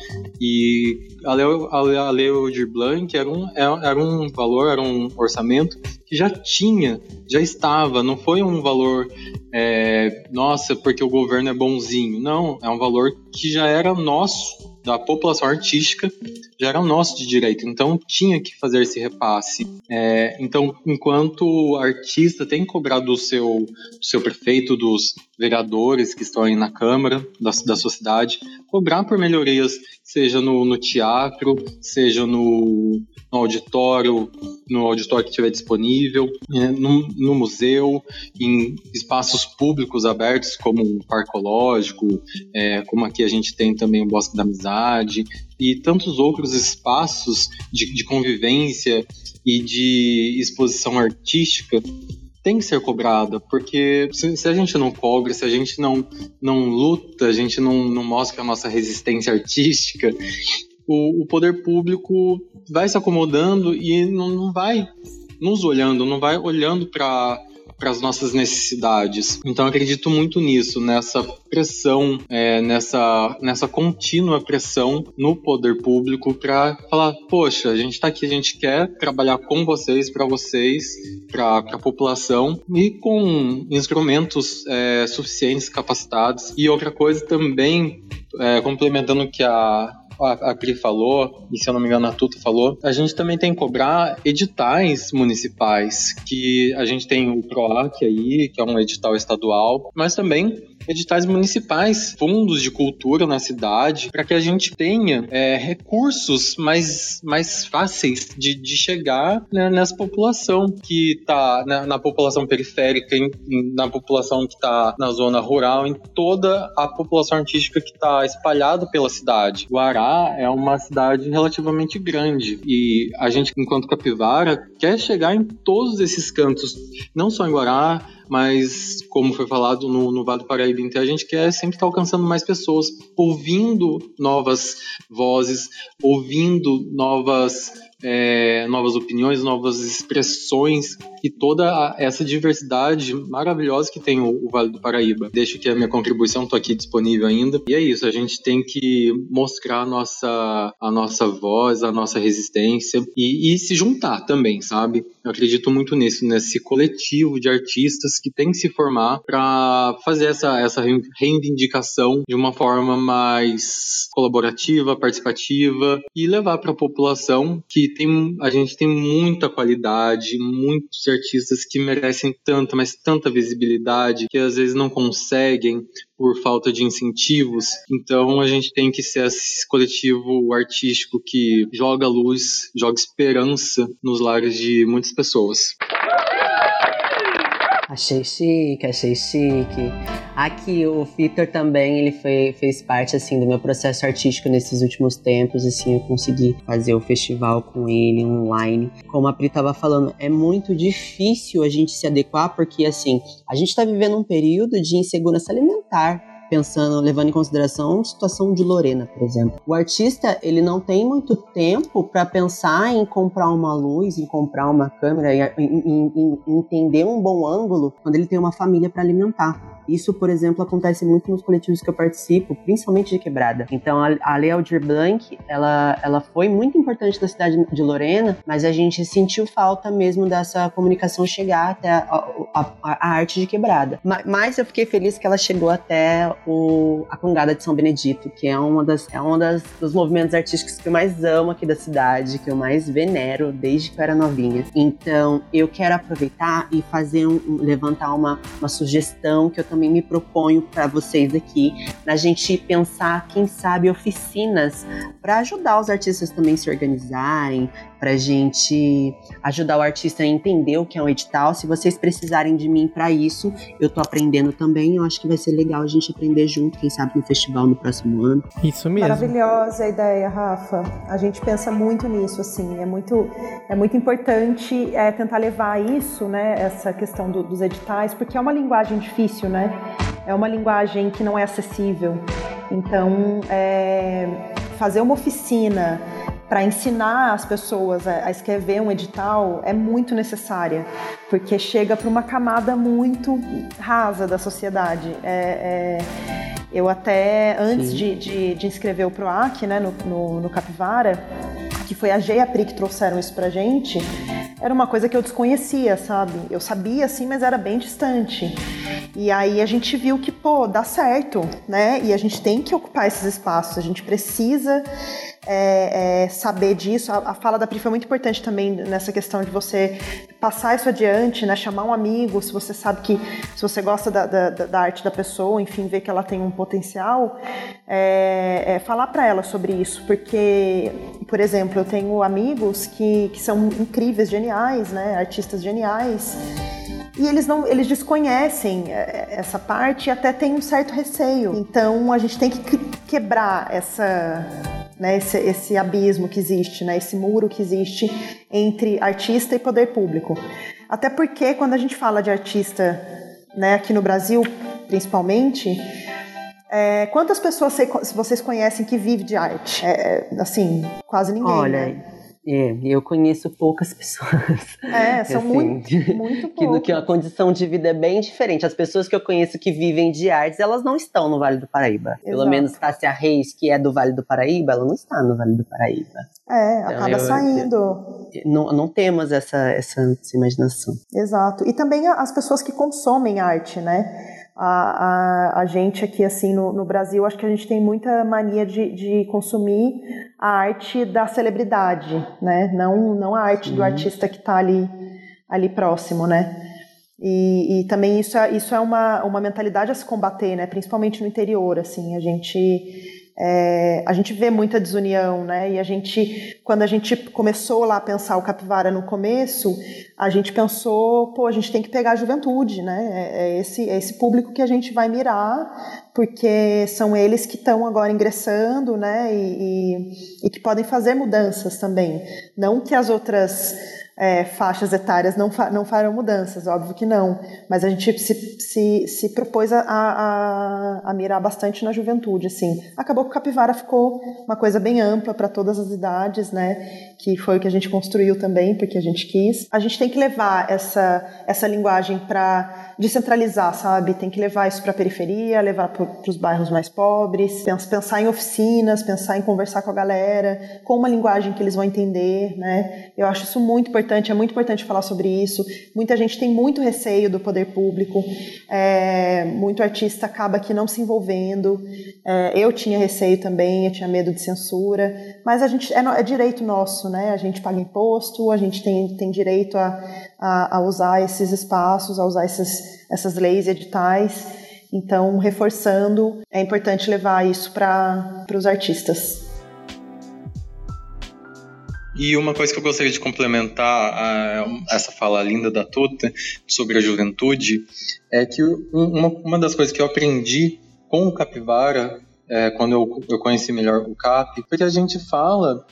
E a lei, a, a lei Aldir Blanc era um, é, era um valor, era um orçamento que já tinha, já estava. Não foi um valor, é, nossa, porque o governo é bonzinho. Não, é um valor que já era nosso da população artística já era nosso de direito, então tinha que fazer esse repasse. É, então, enquanto artista tem cobrar do seu, do seu prefeito, dos vereadores que estão aí na Câmara da, da sociedade, cobrar por melhorias, seja no, no teatro, seja no, no, auditório, no auditório que estiver disponível, é, no, no, museu, em espaços públicos abertos, como o Parque Ecológico, é, como aqui a gente tem também o Bosque da Amizade, e tantos outros espaços de, de convivência e de exposição artística tem que ser cobrada, porque se, se, a gente não cobra, se a gente não, não luta, a gente não, não mostra a nossa resistência artística, o, o poder público vai se acomodando e não, não vai nos olhando, não vai olhando para para as nossas necessidades. Então acredito muito nisso, nessa pressão, é, nessa, nessa contínua pressão no poder público para falar, poxa, a gente está aqui, a gente quer trabalhar com vocês, para vocês, para a população e com instrumentos é, suficientes, capacitados. E outra coisa também, é, complementando que a a, a Cri falou, e se eu não me engano a Tuta falou, a gente também tem que cobrar editais municipais, que a gente tem o PROAC aí, que é um edital estadual, mas também editais municipais, fundos de cultura na cidade, para que a gente tenha é, recursos mais, mais fáceis de, de chegar né, nessa população que está na, na, população periférica, em, na população que está na zona rural, em toda a população artística que está espalhada pela cidade. Guará é uma cidade relativamente grande e a gente, enquanto capivara, quer chegar em todos esses cantos, não só em Guará, mas como foi falado no, no Vale do Paraíba, então a gente quer sempre estar alcançando mais pessoas, ouvindo novas vozes, ouvindo novas é, novas opiniões, novas expressões e toda essa diversidade maravilhosa que tem o, o, Vale do Paraíba. Deixo que a minha contribuição está aqui disponível ainda. E é isso, a gente tem que mostrar a nossa, a nossa voz, a nossa resistência e, e se juntar também, sabe? Eu acredito muito nisso, nesse coletivo de artistas que tem que se formar para fazer essa, essa reivindicação de uma forma mais colaborativa, participativa e levar para a população que tem, a gente tem muita qualidade, muitos artistas que merecem tanta, mas tanta visibilidade, que às vezes não conseguem por falta de incentivos. Então a gente tem que ser esse coletivo artístico que joga luz, joga esperança nos lares de muitas pessoas. Achei chique, achei chique. Aqui o Vitor também, ele foi, fez parte assim do meu processo artístico nesses últimos tempos, assim, eu consegui fazer o festival com ele online. Como a Pri estava falando, é muito difícil a gente se adequar porque assim, a gente está vivendo um período de insegurança alimentar pensando, levando em consideração a situação de Lorena, por exemplo. O artista, ele não tem muito tempo para pensar em comprar uma luz, em comprar uma câmera, em, em, em, entender um bom ângulo quando ele tem uma família para alimentar. Isso, por exemplo, acontece muito nos coletivos que eu participo, principalmente de quebrada. Então, a, a Lei Aldir Blanc, ela, ela foi muito importante na cidade de Lorena, mas a gente sentiu falta mesmo dessa comunicação chegar até a, a, a arte de quebrada. Mas eu fiquei feliz que ela chegou até o, a Congada de São Benedito, que é uma das, é uma das dos movimentos artísticos que eu mais amo aqui da cidade, que eu mais venero desde que eu era novinha. Então, eu quero aproveitar e fazer um, levantar uma, uma sugestão que eu também também me proponho para vocês aqui, na gente pensar, quem sabe, oficinas para ajudar os artistas também se organizarem, para gente ajudar o artista a entender o que é um edital. Se vocês precisarem de mim para isso, eu tô aprendendo também. Eu acho que vai ser legal a gente aprender junto, quem sabe no festival no próximo ano. Isso mesmo. Maravilhosa a ideia, Rafa. A gente pensa muito nisso, assim. É muito, é muito importante é, tentar levar isso, né, essa questão do, dos editais, porque é uma linguagem difícil, né? É uma linguagem que não é acessível. Então, é, fazer uma oficina para ensinar as pessoas a, escrever um edital é muito necessária, porque chega para uma camada muito rasa da sociedade. É, é, eu até, antes de, de, de, inscrever o PROAC né, no, no, no Capivara, que foi a G e a Pri que trouxeram isso pra gente, era uma coisa que eu desconhecia, sabe? Eu sabia assim, mas era bem distante. E aí a gente viu que, pô, dá certo, né? E a gente tem que ocupar esses espaços, a gente precisa é, é, saber disso. A, a, fala da Pri foi muito importante também nessa questão de você passar isso adiante, né? Chamar um amigo, se você sabe que se você gosta da, da, da arte da pessoa, enfim, ver que ela tem um potencial, é, é falar para ela sobre isso, porque, por exemplo, eu tenho amigos que, que são incríveis, geniais, né? Artistas geniais. E eles não, eles desconhecem é, essa parte e até têm um certo receio. Então a gente tem que quebrar essa né, esse, esse abismo que existe, né, esse muro que existe entre artista e poder público. Até porque quando a gente fala de artista, né, aqui no Brasil principalmente, é, quantas pessoas vocês conhecem que vive de arte? É, assim, quase ninguém. Olha, né? É, eu conheço poucas pessoas. É, são assim, muito, muito que, poucas. que a condição de vida é bem diferente. As pessoas que eu conheço que vivem de artes, elas não estão no Vale do Paraíba. Pelo Exato. menos Tássia Reis, que é do Vale do Paraíba, ela não está no Vale do Paraíba. É, Então, acaba eu- saindo. Não, não temos essa, essa, essa imaginação. Exato. E também as pessoas que consomem arte, né? A, a, a gente aqui, assim, no, no Brasil, acho que a gente tem muita mania de, de consumir a arte da celebridade, né? Não, não a arte do artista que está ali, ali próximo, né? E, e também isso é, isso é uma, uma mentalidade a se combater, né? Principalmente no interior, assim, a gente é, a gente vê muita desunião, né? E a gente, quando a gente começou lá a pensar o capivara no começo, a gente pensou, pô, a gente tem que pegar a juventude, né? É, é esse, é esse público que a gente vai mirar, porque são eles que estão agora ingressando, né? E, e, e que podem fazer mudanças também. Não que as outras é, faixas etárias não, fa não farão mudanças, óbvio que não. Mas a gente se, se, se propôs a, a, a mirar bastante na juventude, assim. Acabou que o Capivara ficou uma coisa bem ampla para todas as idades, né? Que foi o que a gente construiu também, porque a gente quis. A gente tem que levar essa, essa linguagem para descentralizar, sabe? Tem que levar isso para a periferia, levar para os bairros mais pobres, pens- pensar em oficinas, pensar em conversar com a galera, com uma linguagem que eles vão entender, né? Eu acho isso muito importante, é muito importante falar sobre isso. Muita gente tem muito receio do poder público, é, muito artista acaba aqui não se envolvendo. É, eu tinha receio também, eu tinha medo de censura, mas a gente é, é direito nosso, né? A gente paga imposto, a gente tem, tem direito a, a, a usar esses espaços, a usar esses, essas leis editais. Então, reforçando, é importante levar isso para os artistas. E uma coisa que eu gostaria de complementar a essa fala linda da Tuta sobre a juventude é que um- uma, uma das coisas que eu aprendi com o Capivara, é, quando eu, eu conheci melhor o Cap, foi que a gente fala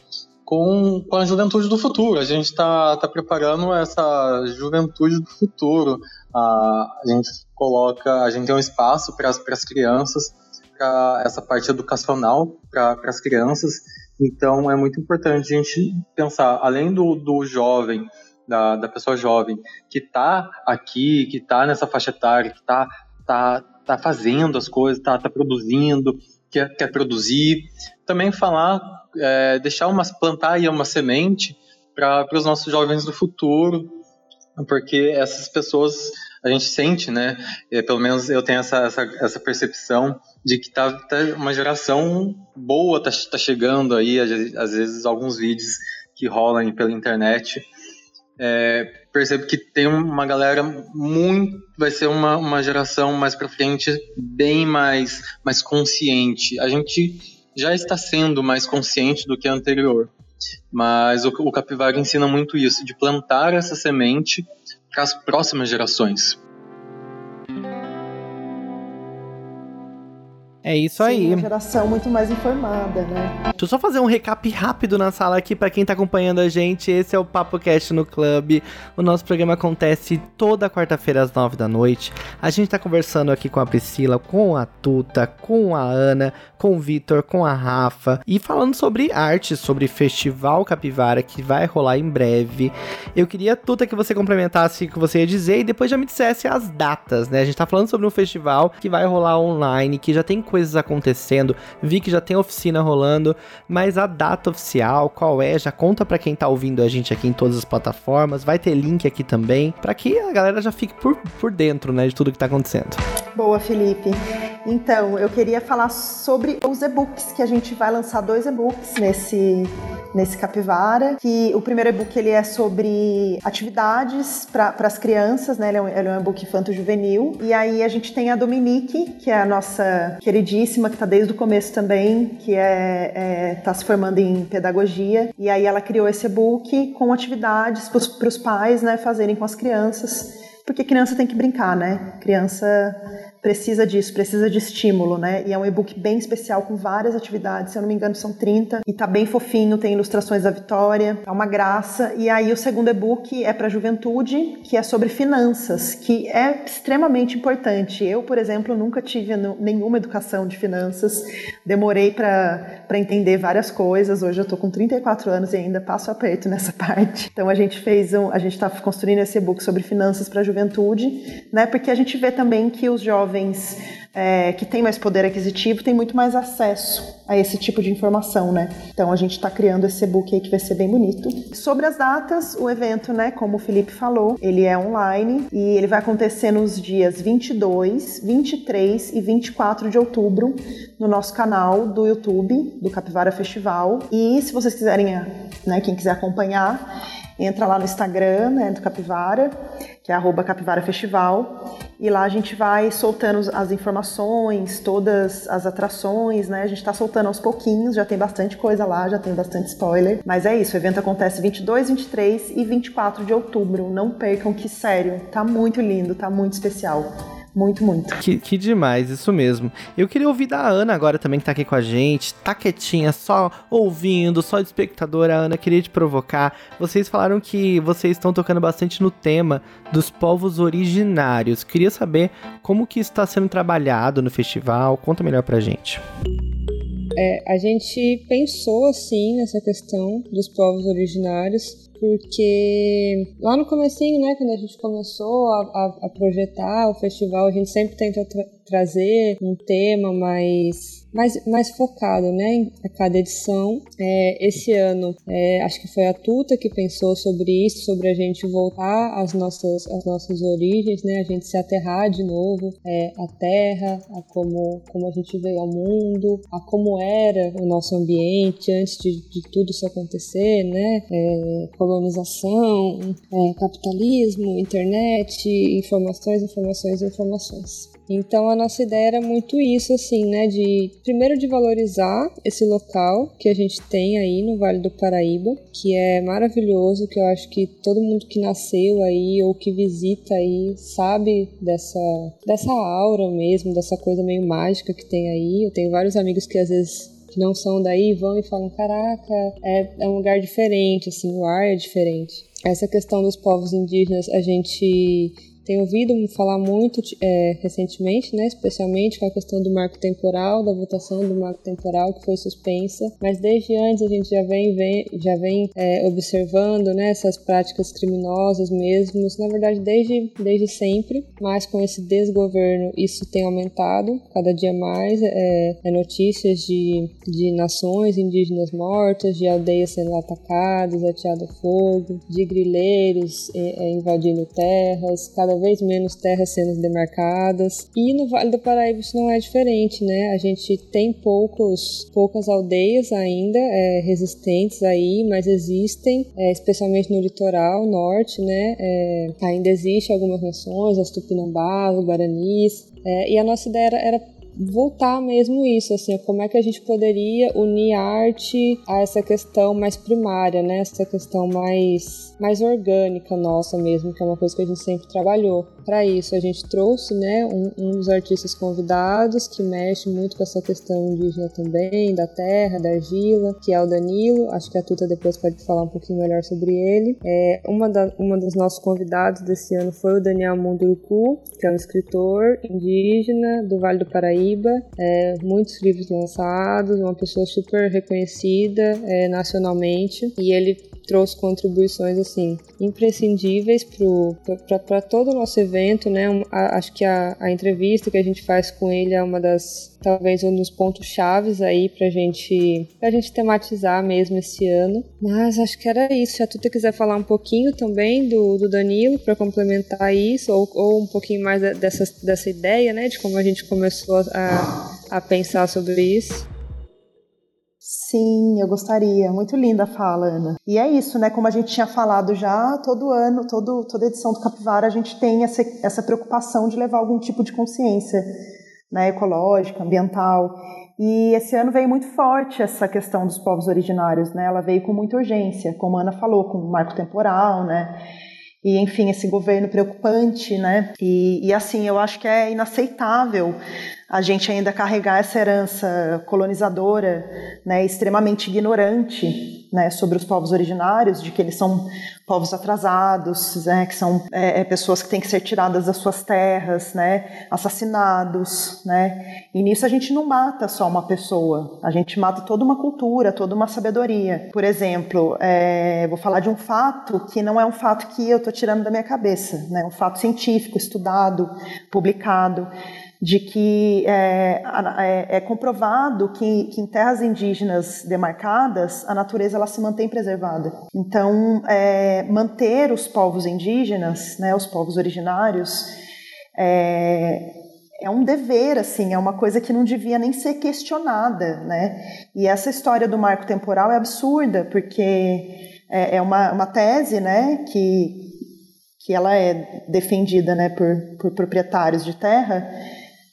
com, com a juventude do futuro. A gente está tá preparando essa juventude do futuro. A, gente coloca, a gente tem um espaço para as crianças, para essa parte educacional para as crianças. Então é muito importante a gente pensar, além do, do jovem, da, da pessoa jovem, que está aqui, que está nessa faixa etária, que está tá, tá fazendo as coisas, está tá produzindo, quer, quer produzir, também falar, é, deixar umas, plantar aí uma semente para os nossos jovens do futuro, porque essas pessoas a gente sente, né? É, pelo menos eu tenho essa, essa, essa percepção de que tá, tá uma geração boa tá, tá chegando aí, às, vezes- alguns vídeos que rolam pela internet. É, percebo que tem uma galera muito. Vai ser uma, uma geração mais pra frente bem mais, mais consciente. A gente já está sendo mais consciente do que a anterior. Mas o, o Capivara ensina muito isso, de plantar essa semente para as próximas gerações. É isso Sim, aí. Uma geração muito mais informada, né? Deixa eu só fazer um recap rápido na sala aqui pra quem tá acompanhando a gente. Esse é o Papo Cast no Clube. O nosso programa acontece toda quarta-feira às nove da noite. A gente tá conversando aqui com a Priscila, com a Tuta, com a Ana, com o Vitor, com a Rafa e falando sobre arte, sobre Festival Capivara que vai rolar em breve. Eu queria, Tuta, que você complementasse o que você ia dizer e depois já me dissesse as datas, né? A gente tá falando sobre um festival que vai rolar online, que já tem coisas acontecendo. Vi que já tem oficina rolando, mas a data oficial, qual é? Já conta pra quem tá ouvindo a gente aqui em todas as plataformas. Vai ter link aqui também, pra que a galera já fique por, por dentro, né, de tudo que tá acontecendo. Boa, Felipe. Então, eu queria falar sobre os e-books, que a gente vai lançar dois e-books nesse, nesse Capivara. Que o primeiro e-book ele é sobre atividades para as crianças, né? Ele é um, ele é um e-book infanto-juvenil. E aí a gente tem a Dominique, que é a nossa queridíssima, que está desde o começo também, que é, é, tá se formando em pedagogia. E aí ela criou esse e-book com atividades para os pais, né, fazerem com as crianças. Porque criança tem que brincar, né? Criança precisa disso, precisa de estímulo, né? E é um e-book bem especial com várias atividades, se eu não me engano são 30, e tá bem fofinho, tem ilustrações da Vitória, é uma graça. E aí o segundo e-book é para juventude, que é sobre finanças, que é extremamente importante. Eu, por exemplo, nunca tive nenhuma educação de finanças, demorei para entender várias coisas. Hoje eu tô com 34 anos e ainda passo aperto nessa parte. Então a gente fez um, a gente está construindo esse e-book sobre finanças para a juventude, né? Porque a gente vê também que os jovens é, que têm mais poder aquisitivo têm muito mais acesso a esse tipo de informação, né? Então a gente está criando esse e-book aí que vai ser bem bonito. Sobre as datas, o evento, né, como o Felipe falou, ele é online e ele vai acontecer nos dias 22, 23 e 24 de outubro no nosso canal do YouTube do Capivara Festival. E se vocês quiserem, né, quem quiser acompanhar, entra lá no Instagram né, do Capivara, que é arroba Capivara Festival, e lá a gente vai soltando as informações, todas as atrações, né? A gente está soltando aos pouquinhos, já tem bastante coisa lá, já tem bastante spoiler. Mas é isso, o evento acontece 22, 23 e 24 de outubro. Não percam que sério, tá muito lindo, tá muito especial. Muito, muito. Que, que demais, isso mesmo. Eu queria ouvir da Ana agora também, que tá aqui com a gente. Tá quietinha, só ouvindo, só de espectadora. Ana, queria te provocar. Vocês falaram que vocês estão tocando bastante no tema dos povos originários. Queria saber como que está sendo trabalhado no festival. Conta melhor pra gente. É, a gente pensou assim nessa questão dos povos originários porque lá no comecinho, né, quando a gente começou a, a, a projetar o festival, a gente sempre tenta trazer um tema mais mais, mais focado né, a cada edição. É, esse ano, é, acho que foi a Tuta que pensou sobre isso, sobre a gente voltar às nossas, às nossas origens, né, a gente se aterrar de novo é, à terra, a como, como a gente veio ao mundo, a como era o nosso ambiente antes de, de tudo isso acontecer, né, é, colonização, é, capitalismo, internet, informações, informações, informações. Então a nossa ideia era muito isso, assim, né? De primeiro de valorizar esse local que a gente tem aí no Vale do Paraíba, que é maravilhoso, que eu acho que todo mundo que nasceu aí ou que visita aí sabe dessa, dessa aura mesmo, dessa coisa meio mágica que tem aí. Eu tenho vários amigos que às vezes que não são daí vão e falam: caraca, é, é um lugar diferente, assim, o ar é diferente. Essa questão dos povos indígenas, a gente tenho ouvido falar muito é, recentemente, né, especialmente com a questão do marco temporal, da votação do marco temporal que foi suspensa, mas desde antes a gente já vem, vem já vem é, observando né, essas práticas criminosas mesmo, na verdade desde, desde sempre, mas com esse desgoverno isso tem aumentado cada dia mais, é, é notícias de, de nações indígenas mortas, de aldeias sendo atacadas, ateado fogo, de grileiros é, é, invadindo terras, cada cada vez menos terras sendo demarcadas. E no Vale do Paraíba isso não é diferente, né? A gente tem poucos, poucas aldeias ainda é, resistentes aí, mas existem, é, especialmente no litoral norte, né? É, ainda existe algumas nações, as Tupinambás, os Guaranis, é, e a nossa ideia era, era voltar mesmo isso, assim, como é que a gente poderia unir arte a essa questão mais primária, né? Essa questão mais, mais orgânica nossa mesmo, que é uma coisa que a gente sempre trabalhou. Para isso, a gente trouxe, né, um, um, dos artistas convidados que mexe muito com essa questão indígena também, da terra, da argila, que é o Danilo. Acho que a Tuta depois pode falar um pouquinho melhor sobre ele. É, uma, da, uma dos nossos convidados desse ano foi o Daniel Munduruku, que é um escritor indígena do Vale do Paraíba Paraíba, é, muitos livros lançados, uma pessoa super reconhecida é, nacionalmente. E ele trouxe contribuições assim imprescindíveis para todo o nosso evento, né? acho que a, a, entrevista que a gente faz com ele é uma das talvez um dos pontos chaves aí para gente pra gente tematizar mesmo esse ano. Mas acho que era isso. Se a Tuta quiser falar um pouquinho também do, do Danilo para complementar isso ou, ou um pouquinho mais dessa, dessa ideia, né? De como a gente começou a, a pensar sobre isso. Sim, eu gostaria. Muito linda a fala, Ana. E é isso, né? Como a gente tinha falado já, todo ano, todo, toda edição do Capivara, a gente tem essa, essa preocupação de levar algum tipo de consciência né, ecológica, ambiental. E esse ano veio muito forte essa questão dos povos originários, né? Ela veio com muita urgência, como a Ana falou, com o marco temporal, né? e enfim, esse governo preocupante, né? E, e assim, eu acho que é inaceitável a gente ainda carregar essa herança colonizadora, né, extremamente ignorante, né, sobre os povos originários, de que eles são povos atrasados, né, que são é, é, pessoas que têm que ser tiradas das suas terras, né, assassinados, né, e nisso a gente não mata só uma pessoa, a gente mata toda uma cultura, toda uma sabedoria. Por exemplo, é, vou falar de um fato que não é um fato que eu estou tirando da minha cabeça, né, um fato científico, estudado, publicado de que é, é, é comprovado que, que, em terras indígenas demarcadas a natureza ela se mantém preservada. Então, é, manter os povos indígenas, né, os povos originários, é, é um dever, assim, é uma coisa que não devia nem ser questionada, né? E essa história do marco temporal é absurda, porque é, é uma, uma tese, né, que, que ela é defendida, né, por, por proprietários de terra,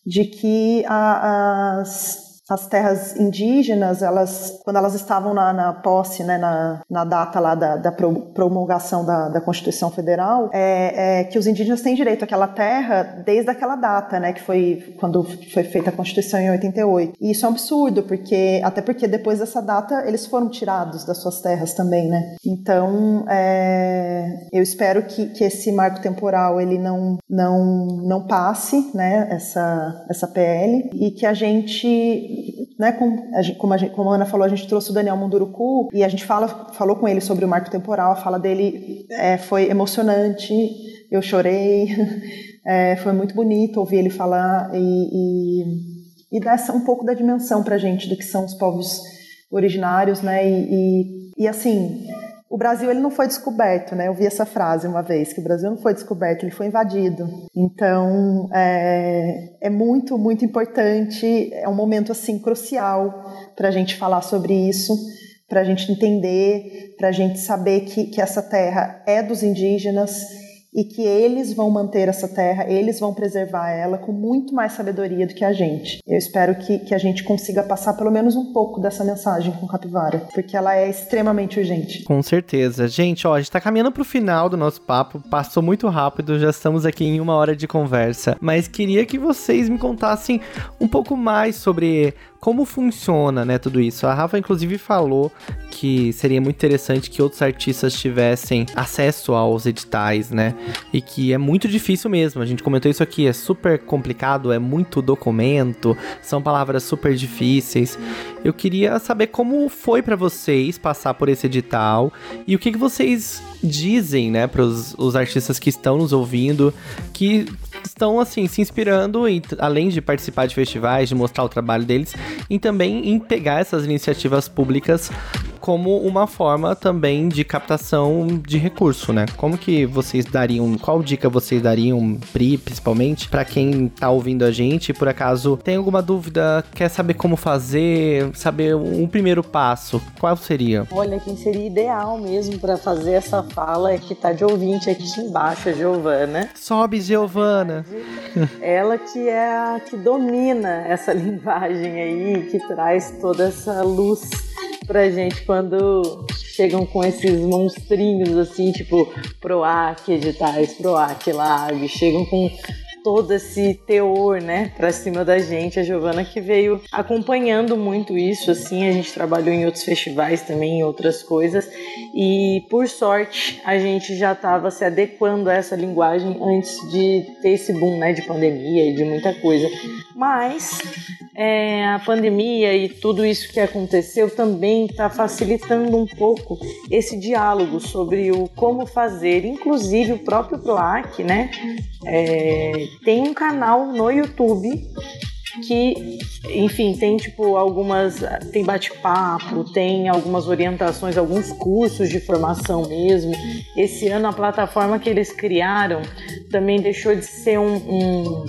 de que as as terras indígenas, elas, quando elas estavam na, na posse, né, na, na data lá da, da promulgação da, da Constituição Federal, é, é, que os indígenas têm direito àquela terra desde aquela data, né, que foi quando foi feita a Constituição em 88. E isso é um absurdo, porque até porque depois dessa data eles foram tirados das suas terras também, né. Então, é, eu espero que, que esse marco temporal ele não não não passe, né, essa essa PL e que a gente né, como, a gente, como, a Ana falou, a gente trouxe o Daniel Munduruku e a gente fala, falou com ele sobre o marco temporal. A fala dele é, foi emocionante, eu chorei, é, foi muito bonito ouvir ele falar e, e, e dar um pouco da dimensão para a gente do que são os povos originários, né? E, e, e assim, o Brasil ele não foi descoberto, né? Eu vi essa frase uma vez que o Brasil não foi descoberto, ele foi invadido. Então é, é muito muito importante, é um momento assim crucial para a gente falar sobre isso, para a gente entender, para a gente saber que, que essa terra é dos indígenas e que eles vão manter essa terra, eles vão preservar ela com muito mais sabedoria do que a gente. Eu espero que, que a gente consiga passar pelo menos um pouco dessa mensagem com Capivara, porque ela é extremamente urgente. Com certeza. Gente, ó, a gente tá caminhando pro final do nosso papo, passou muito rápido, já estamos aqui em uma hora de conversa, mas queria que vocês me contassem um pouco mais sobre como funciona, né, tudo isso. A Rafa, inclusive, falou que seria muito interessante que outros artistas tivessem acesso aos editais, né, e que é muito difícil mesmo. A gente comentou isso aqui, é super complicado, é muito documento, são palavras super difíceis. Eu queria saber como foi para vocês passar por esse edital e o que, que vocês dizem, né, para os artistas que estão nos ouvindo, que estão, assim, se inspirando, em, além de participar de festivais, de mostrar o trabalho deles, e também em pegar essas iniciativas públicas como uma forma também de captação de recurso, né? Como que vocês dariam, qual dica vocês dariam, Pri, principalmente, para quem tá ouvindo a gente, por acaso tem alguma dúvida, quer saber como fazer, saber um primeiro passo, qual seria? Olha, quem seria ideal mesmo para fazer essa fala é que tá de ouvinte aqui embaixo, a Giovana. Sobe, Giovana. Ela que é a que domina essa linguagem aí, que traz toda essa luz pra gente quando chegam com esses monstrinhos assim, tipo PROAC editais, PROAC Lab, chegam com todo esse teor, né, pra cima da gente. A Giovana que veio acompanhando muito isso, assim, a gente trabalhou em outros festivais também, em outras coisas, e por sorte a gente já estava se adequando a essa linguagem antes de ter esse boom, né, de pandemia e de muita coisa. Mas é, a pandemia e tudo isso que aconteceu também está facilitando um pouco esse diálogo sobre o como fazer, inclusive o próprio PROAC, né, é, tem um canal no YouTube que, enfim, tem tipo algumas. tem bate-papo, tem algumas orientações, alguns cursos de formação mesmo. Esse ano a plataforma que eles criaram também deixou de ser um,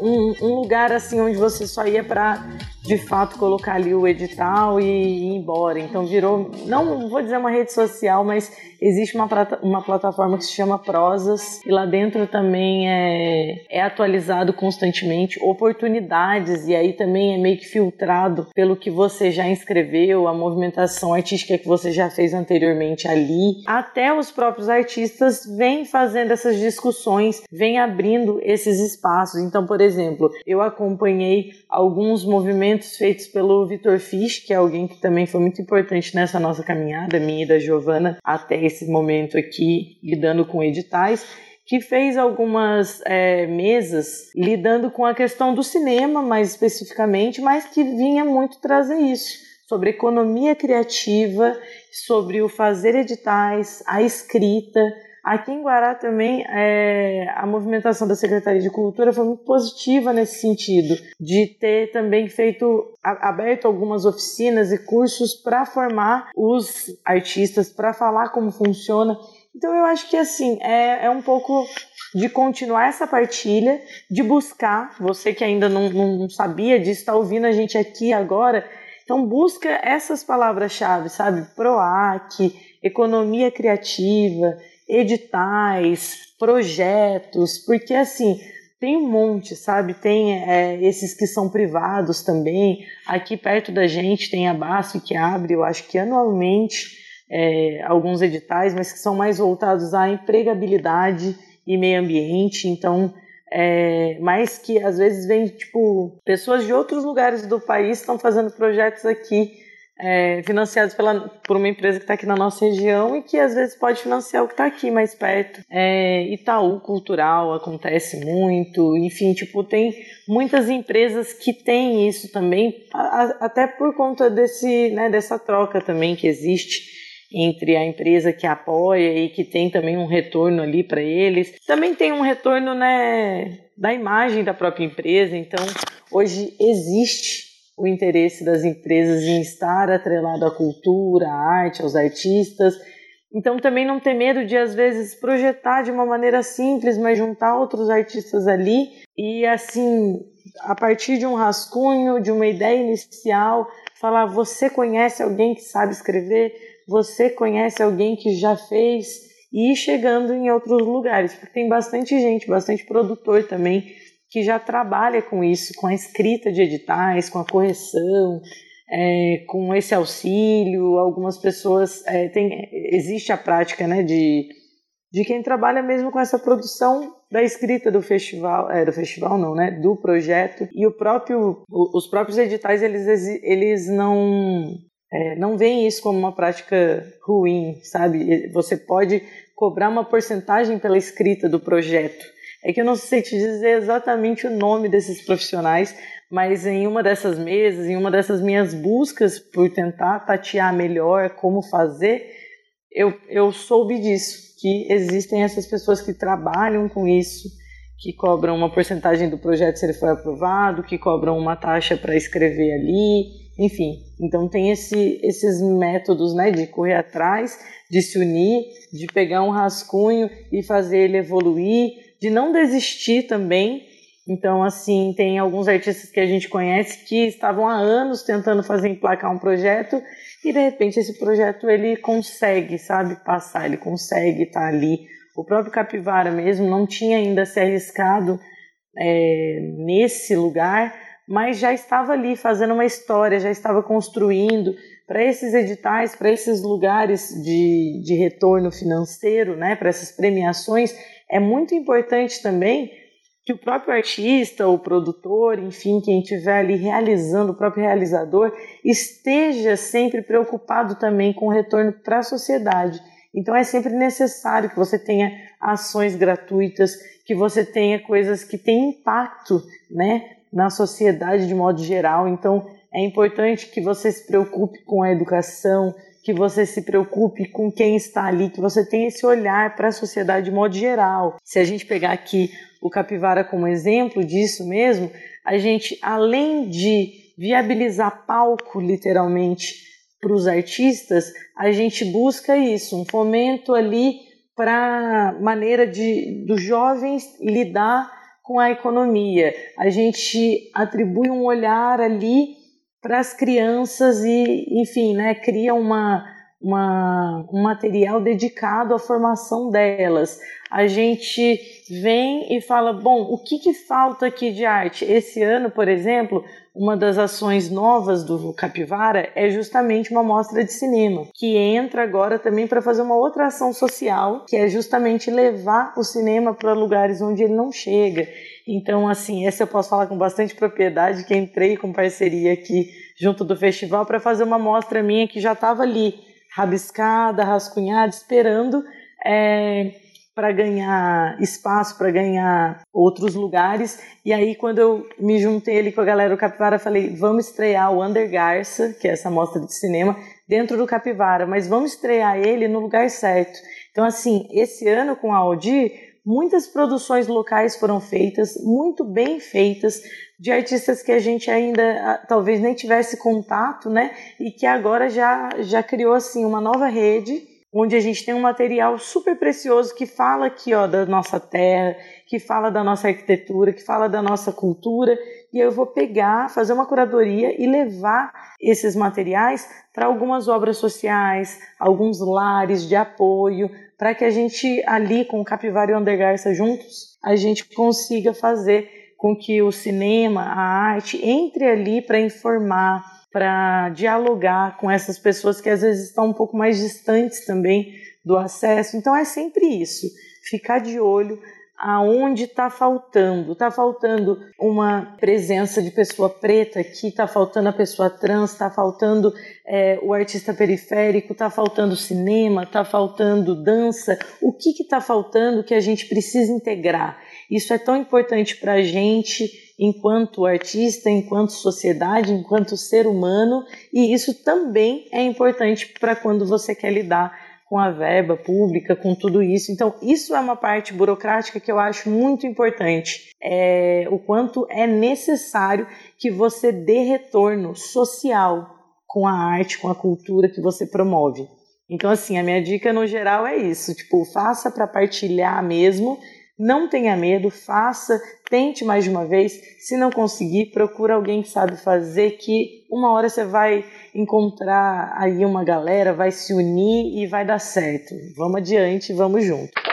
um, um, lugar assim onde você só ia para de fato colocar ali o edital e ir embora. Então virou, não vou dizer uma rede social, mas existe uma, uma plataforma que se chama Prosas e lá dentro também é, é atualizado constantemente oportunidades e aí também é meio que filtrado pelo que você já inscreveu, a movimentação artística que você já fez anteriormente ali. Até os próprios artistas vêm fazendo essas discussões, vêm abrindo esses espaços. Então, por exemplo, eu acompanhei alguns movimentos feitos pelo Vitor Fisch, que é alguém que também foi muito importante nessa nossa caminhada, minha e da Giovana, até esse momento aqui, lidando com editais que fez algumas é, mesas lidando com a questão do cinema, mais especificamente, mas que vinha muito trazer isso, sobre economia criativa, sobre o fazer editais, a escrita, Aqui em Guará também é, a movimentação da Secretaria de Cultura foi muito positiva nesse sentido, de ter também feito, aberto algumas oficinas e cursos para formar os artistas, para falar como funciona. Então eu acho que assim, é, é um pouco de continuar essa partilha, de buscar, você que ainda não, não sabia disso, está ouvindo a gente aqui agora, então busca essas palavras-chave, sabe? PROAC, economia criativa, editais, projetos, porque assim tem um monte, sabe? Tem é, esses que são privados também. Aqui perto da gente tem a BASF que abre, eu acho que anualmente, é, alguns editais, mas que são mais voltados à empregabilidade e meio ambiente. Então, é, mas que às vezes vem tipo pessoas de outros lugares do país estão fazendo projetos aqui é, financiados pela, por uma empresa que está aqui na nossa região e que às vezes pode financiar o que está aqui mais perto. É, Itaú Cultural acontece muito, enfim, tipo, tem muitas empresas que têm isso também, a, até por conta desse, né, dessa troca também que existe entre a empresa que apoia e que tem também um retorno ali para eles. Também tem um retorno né, da imagem da própria empresa, então hoje existe o interesse das empresas em estar atrelado à cultura, à arte, aos artistas. Então também não ter medo de às vezes projetar de uma maneira simples, mas juntar outros artistas ali e assim, a partir de um rascunho, de uma ideia inicial, falar você conhece alguém que sabe escrever, você conhece alguém que já fez e ir chegando em outros lugares, porque tem bastante gente, bastante produtor também que já trabalha com isso, com a escrita de editais, com a correção, é, com esse auxílio. Algumas pessoas é, tem, existe a prática, né, de de quem trabalha mesmo com essa produção da escrita do festival, é, do festival não, né, do projeto e o próprio, os próprios editais eles eles não é, não veem isso como uma prática ruim, sabe? Você pode cobrar uma porcentagem pela escrita do projeto é que eu não sei te dizer exatamente o nome desses profissionais, mas em uma dessas mesas, em uma dessas minhas buscas por tentar tatear melhor como fazer, eu, eu soube disso, que existem essas pessoas que trabalham com isso, que cobram uma porcentagem do projeto se ele for aprovado, que cobram uma taxa para escrever ali, enfim. Então tem esse, esses métodos né, de correr atrás, de se unir, de pegar um rascunho e fazer ele evoluir, de não desistir também. Então, assim, tem alguns artistas que a gente conhece que estavam há anos tentando fazer emplacar um projeto e de repente esse projeto ele consegue, sabe, passar, ele consegue estar tá ali. O próprio Capivara mesmo não tinha ainda se arriscado é, nesse lugar, mas já estava ali fazendo uma história, já estava construindo para esses editais, para esses lugares de, de retorno financeiro, né, para essas premiações é muito importante também que o próprio artista, o produtor, enfim, quem estiver ali realizando, o próprio realizador, esteja sempre preocupado também com o retorno para a sociedade. Então é sempre necessário que você tenha ações gratuitas, que você tenha coisas que têm impacto, né, na sociedade de modo geral. Então é importante que você se preocupe com a educação, que você se preocupe com quem está ali, que você tenha esse olhar para a sociedade de modo geral. Se a gente pegar aqui o Capivara como exemplo disso mesmo, a gente, além de viabilizar palco, literalmente, para os artistas, a gente busca isso, um fomento ali para maneira de dos jovens lidar com a economia. A gente atribui um olhar ali para as crianças e, enfim, né, cria uma, uma, um material dedicado à formação delas. A gente vem e fala, bom, o que, que falta aqui de arte? Esse ano, por exemplo, uma das ações novas do Capivara é justamente uma mostra de cinema, que entra agora também para fazer uma outra ação social, que é justamente levar o cinema para lugares onde ele não chega. Então, assim, essa eu posso falar com bastante propriedade, que entrei com parceria aqui junto do festival para fazer uma mostra minha que já estava ali, rabiscada, rascunhada, esperando é, para ganhar espaço, para ganhar outros lugares. E aí, quando eu me juntei ali com a galera do Capivara, falei: vamos estrear o Under Garça, que é essa mostra de cinema, dentro do Capivara, mas vamos estrear ele no lugar certo. Então, assim, esse ano com a Audi Muitas produções locais foram feitas, muito bem feitas, de artistas que a gente ainda ah, talvez nem tivesse contato, né? E que agora já, já criou assim uma nova rede, onde a gente tem um material super precioso que fala aqui ó, da nossa terra, que fala da nossa arquitetura, que fala da nossa cultura, e eu vou pegar, fazer uma curadoria e levar esses materiais para algumas obras sociais, alguns lares de apoio, para que a gente ali com o Capivara e o Undergarça juntos, a gente consiga fazer com que o cinema, a arte entre ali para informar, para dialogar com essas pessoas que às vezes estão um pouco mais distantes também do acesso. Então é sempre isso, ficar de olho aonde está faltando. Está faltando uma presença de pessoa preta aqui, está faltando a pessoa trans, está faltando é, o artista periférico, está faltando cinema, está faltando dança. O que está faltando que a gente precisa integrar? Isso é tão importante para a gente enquanto artista, enquanto sociedade, enquanto ser humano, e isso também é importante para quando você quer lidar com a verba pública, com tudo isso. Então, isso é uma parte burocrática que eu acho muito importante. É, o quanto é necessário que você dê retorno social com a arte, com a cultura que você promove. Então, assim, a minha dica no geral é isso: tipo, faça para partilhar mesmo não tenha medo, faça, tente mais de uma vez. Se não conseguir, procura alguém que sabe fazer, que uma hora você vai encontrar aí uma galera, vai se unir e vai dar certo. Vamos adiante, vamos junto.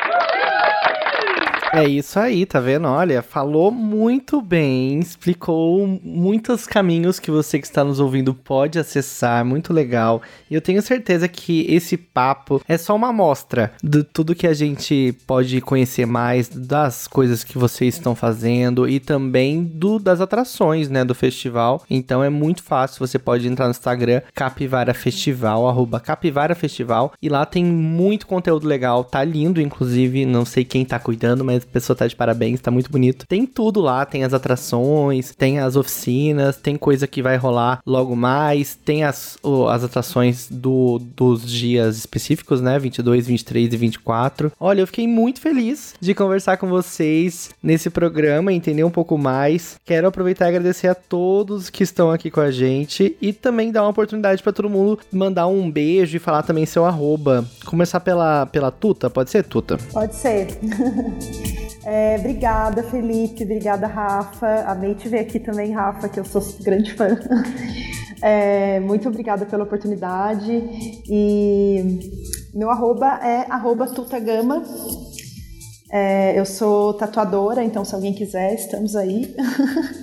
É isso aí, tá vendo? Olha, falou muito bem, explicou muitos caminhos que você que está nos ouvindo pode acessar, muito legal. E eu tenho certeza que esse papo é só uma amostra de tudo que a gente pode conhecer mais, das coisas que vocês estão fazendo e também do das atrações, né, do festival. Então é muito fácil, você pode entrar no Instagram Capivara Festival, arroba Capivara Festival, e lá tem muito conteúdo legal, tá lindo, inclusive, não sei quem tá cuidando, mas pessoa tá de parabéns, tá muito bonito. Tem tudo lá, tem as atrações, tem as oficinas, tem coisa que vai rolar logo mais, tem as, oh, as atrações do, dos dias específicos, né? 22, 23 e 24. Olha, eu fiquei muito feliz de conversar com vocês nesse programa, entender um pouco mais. Quero aproveitar e agradecer a todos que estão aqui com a gente e também dar uma oportunidade para todo mundo mandar um beijo e falar também seu arroba. Começar pela, pela Tuta, pode ser, Tuta? Pode ser. É, obrigada, Felipe. Obrigada, Rafa. Amei te ver aqui também, Rafa, que eu sou grande fã. É, muito obrigada pela oportunidade. E meu arroba é arroba tutagama. É, eu sou tatuadora, então se alguém quiser, estamos aí.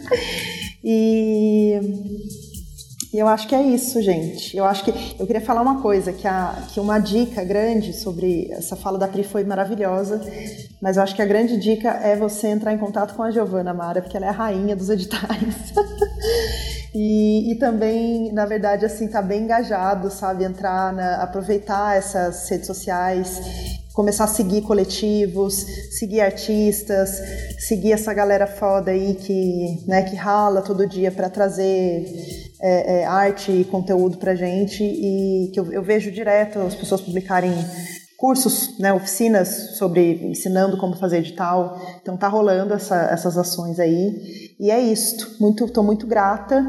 e e eu acho que é isso, gente. Eu acho que eu queria falar uma coisa, que, a, que uma dica grande sobre essa fala da Pri foi maravilhosa, mas eu acho que a grande dica é você entrar em contato com a Giovana Mara, porque ela é a rainha dos editais. e, e, também, na verdade, assim, tá bem engajado, sabe? Entrar, na, aproveitar essas redes sociais, começar a seguir coletivos, seguir artistas, seguir essa galera foda aí que, né, que rala todo dia para trazer é, é, arte e conteúdo pra gente e que eu, eu, vejo direto as pessoas publicarem cursos, né, oficinas sobre ensinando como fazer edital. Então tá rolando essa, essas ações aí. E é isso. Muito, tô muito grata.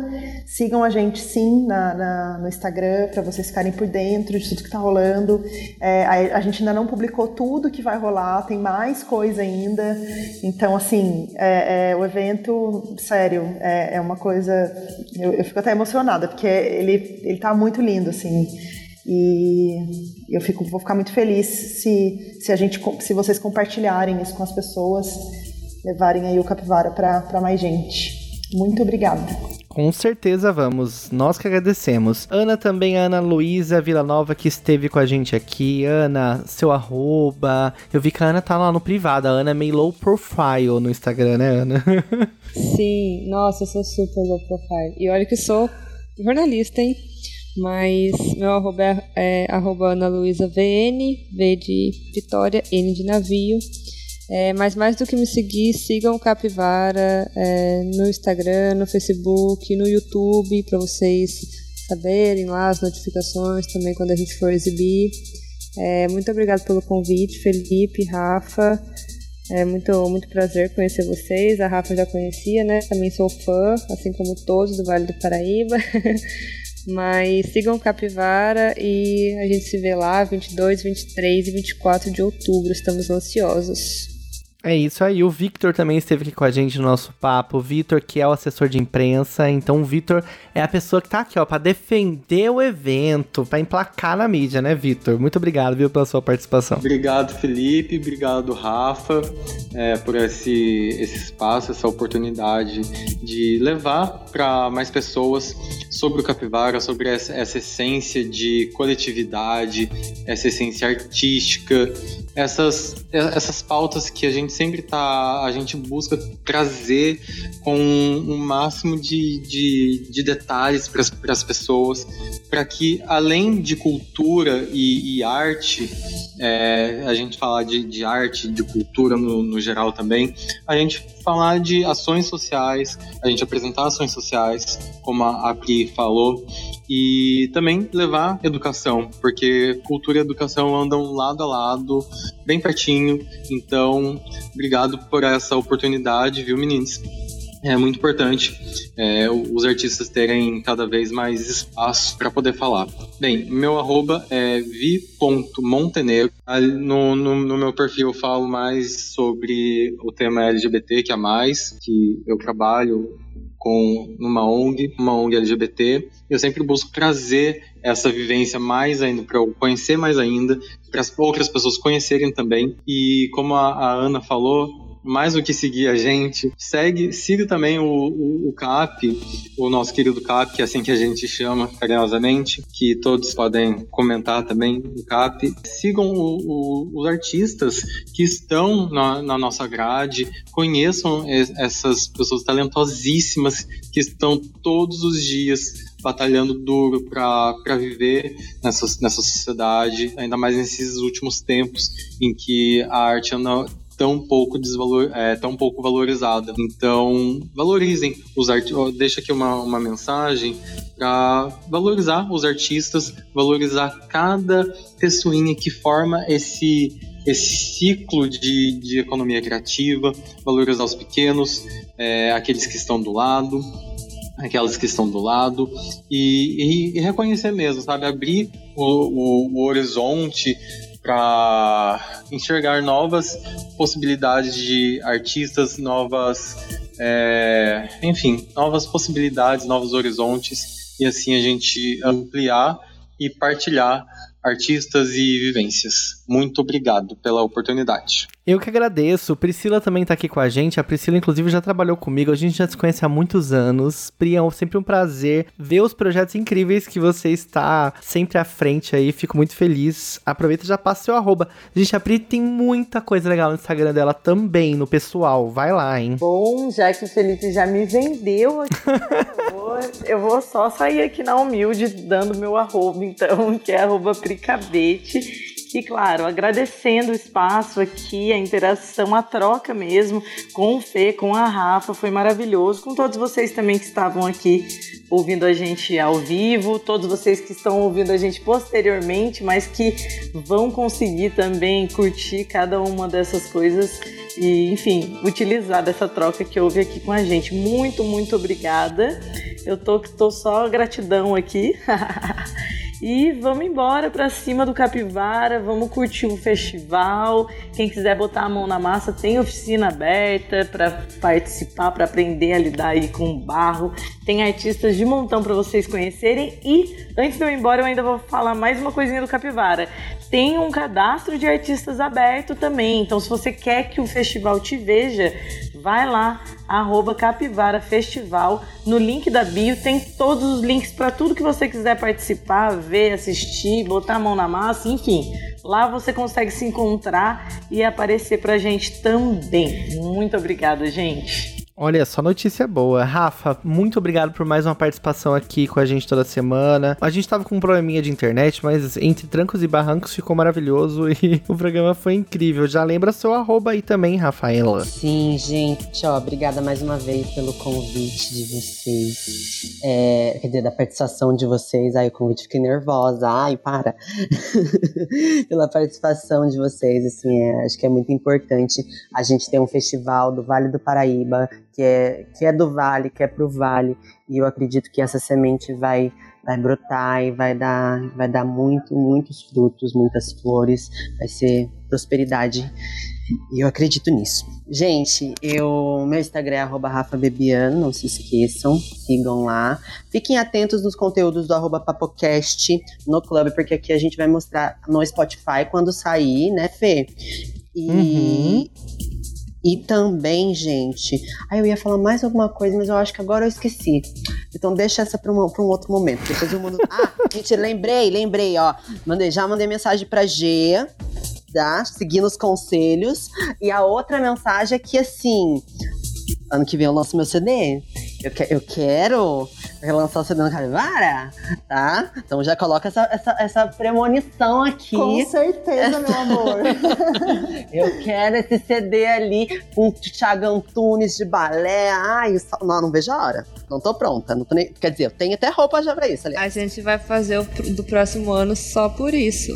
Sigam a gente sim na, na no Instagram para vocês ficarem por dentro de tudo que tá rolando. É, a, a, gente ainda não publicou tudo que vai rolar, tem mais coisa ainda. Então, assim, é, é, o evento, sério, é, é uma coisa. Eu, eu, fico até emocionada, porque ele, ele tá muito lindo, assim. E eu fico, vou ficar muito feliz se, se, a gente, se vocês compartilharem isso com as pessoas, levarem aí o Capivara para mais gente. Muito obrigada. Com certeza vamos. Nós que agradecemos. Ana também, Ana Luísa Villanova, que esteve com a gente aqui. Ana, seu arroba. Eu vi que a Ana tá lá no privado. A Ana é meio low profile no Instagram, né, Ana? Sim, nossa, eu sou super low profile. E olha que sou jornalista, hein? Mas meu arroba é, é arroba Ana VN, V de Vitória, N de navio. É, mas mais do que me seguir, sigam o Capivara é, no Instagram, no Facebook, no YouTube, para vocês saberem lá as notificações também quando a gente for exibir. É, muito obrigado pelo convite, Felipe, Rafa. É muito, muito prazer conhecer vocês. A Rafa já conhecia, né? Também sou fã, assim como todos do Vale do Paraíba. Mas sigam Capivara e a gente se vê lá 22, 23 e 24 de outubro. Estamos ansiosos. É isso aí. O Victor também esteve aqui com a gente no nosso papo. O Victor, que é o assessor de imprensa. Então, o Victor é a pessoa que tá aqui, ó, pra defender o evento, pra emplacar na mídia, né, Victor? Muito obrigado, viu, pela sua participação. Obrigado, Felipe. Obrigado, Rafa, é, por esse, esse espaço, essa oportunidade de levar para mais pessoas sobre o capivara, sobre essa, essa essência de coletividade, essa essência artística, essas, essas pautas que a gente sempre tá, a gente busca trazer com um máximo de, de, de detalhes para as pessoas, para que além de cultura e, e arte, é, a gente falar de, de arte, de cultura no, no geral também, a gente falar de ações sociais, a gente apresentar ações sociais, como a Pri falou, e também levar educação, porque cultura e educação andam lado a lado, bem pertinho. Então, obrigado por essa oportunidade, viu, meninos? É muito importante é, os artistas terem cada vez mais espaço para poder falar. Bem, meu arroba é vi.montenegro. No, no, no, meu perfil eu falo mais sobre o tema LGBT que é mais, que eu trabalho com numa ONG, uma ONG LGBT. Eu sempre busco trazer essa vivência mais ainda para eu conhecer mais ainda, para as outras pessoas conhecerem também. E como a, a Ana falou, mais do que seguir a gente, segue, siga também o, o, o, CAP, o nosso querido CAP, que é assim que a gente chama carinhosamente, que todos podem comentar também o CAP. Sigam o, os artistas que estão na, na nossa grade, conheçam essas pessoas talentosíssimas que estão todos os dias batalhando duro para viver nessa, nessa sociedade, ainda mais nesses últimos tempos em que a arte anda tão pouco desvalor, é, tão pouco valorizada. Então, valorizem os artistas. Deixa aqui uma, uma mensagem para valorizar os artistas, valorizar cada pessoinha que forma esse esse ciclo de, de economia criativa, valorizar os pequenos, é, aqueles que estão do lado, aquelas que estão do lado e, e, e reconhecer mesmo, sabe? Abrir o, o, o horizonte para enxergar novas possibilidades de artistas, novas, é, enfim, novas possibilidades, novos horizontes e assim a gente ampliar e partilhar artistas e vivências. Muito obrigado pela oportunidade. Eu que agradeço. Priscila também tá aqui com a gente. A Priscila, inclusive, já trabalhou comigo. A gente já se conhece há muitos anos. Pri, é sempre um prazer ver os projetos incríveis que você está sempre à frente aí. Fico muito feliz. Aproveita e já passa seu arroba. Gente, a Pri tem muita coisa legal no Instagram dela também, no pessoal. Vai lá, hein? Bom, já que o Felipe já me vendeu aqui, eu, vou, eu vou só sair aqui na humilde dando meu arroba, então, que é arroba Pricabete E claro, agradecendo o espaço aqui, a interação, a troca mesmo com o Fê, com a Rafa, foi maravilhoso. Com todos vocês também que estavam aqui ouvindo a gente ao vivo, todos vocês que estão ouvindo a gente posteriormente, mas que vão conseguir também curtir cada uma dessas coisas e, enfim, utilizar dessa troca que houve aqui com a gente. Muito, muito obrigada. Eu tô, tô só gratidão aqui. E vamos embora para cima do Capivara, vamos curtir o festival. Quem quiser botar a mão na massa, tem oficina aberta para participar, para aprender a lidar aí com barro. Tem artistas de montão para vocês conhecerem. E antes de eu ir embora, eu ainda vou falar mais uma coisinha do Capivara. Tem um cadastro de artistas aberto também. Então, se você quer que o festival te veja, vai lá, arroba Capivara Festival. No link da bio tem todos os links para tudo que você quiser participar, ver, assistir, botar a mão na massa, enfim. Lá você consegue se encontrar e aparecer pra gente também. Muito obrigada, gente. Olha, só notícia boa. Rafa, muito obrigado por mais uma participação aqui com a gente toda semana. A gente tava com um probleminha de internet, mas entre trancos e barrancos ficou maravilhoso e o programa foi incrível. Já lembra seu arroba aí também, Rafaela. Sim, gente, ó, obrigada mais uma vez pelo convite de vocês. É, quer dizer, da participação de vocês. Ai, o convite fiquei nervosa. Ai, para. Pela participação de vocês, assim, é, acho que é muito importante a gente ter um festival do Vale do Paraíba que é, que é do vale, que é pro vale, e eu acredito que essa semente vai, vai brotar e vai dar, vai dar muito, muitos frutos, muitas flores, vai ser prosperidade. E eu acredito nisso. Gente, eu, meu Instagram é arroba Rafa Bebiano, não se esqueçam, sigam lá. Fiquem atentos nos conteúdos do Papocast no clube, porque aqui a gente vai mostrar no Spotify quando sair, né, Fê? E, Uhum. E também, gente. Aí eu ia falar mais alguma coisa, mas eu acho que agora eu esqueci. Então deixa essa para um, um outro momento. Depois eu mando. Ah, gente, lembrei, lembrei, ó. Mandei, já mandei mensagem pra G, tá? Seguindo os conselhos. E a outra mensagem é que assim. Ano que vem eu lanço meu CD. Eu, que, eu quero relançar o CD no Capivara, tá? Então já coloca essa, essa, essa premonição aqui. Com certeza, meu amor. Eu quero esse CD ali com o Thiago Antunes de balé. Ai, só- não, não vejo a hora. Não tô pronta. Não tô nem... Quer dizer, eu tenho até roupa já pra isso, aliás. A gente vai fazer o pr- do próximo ano só por isso.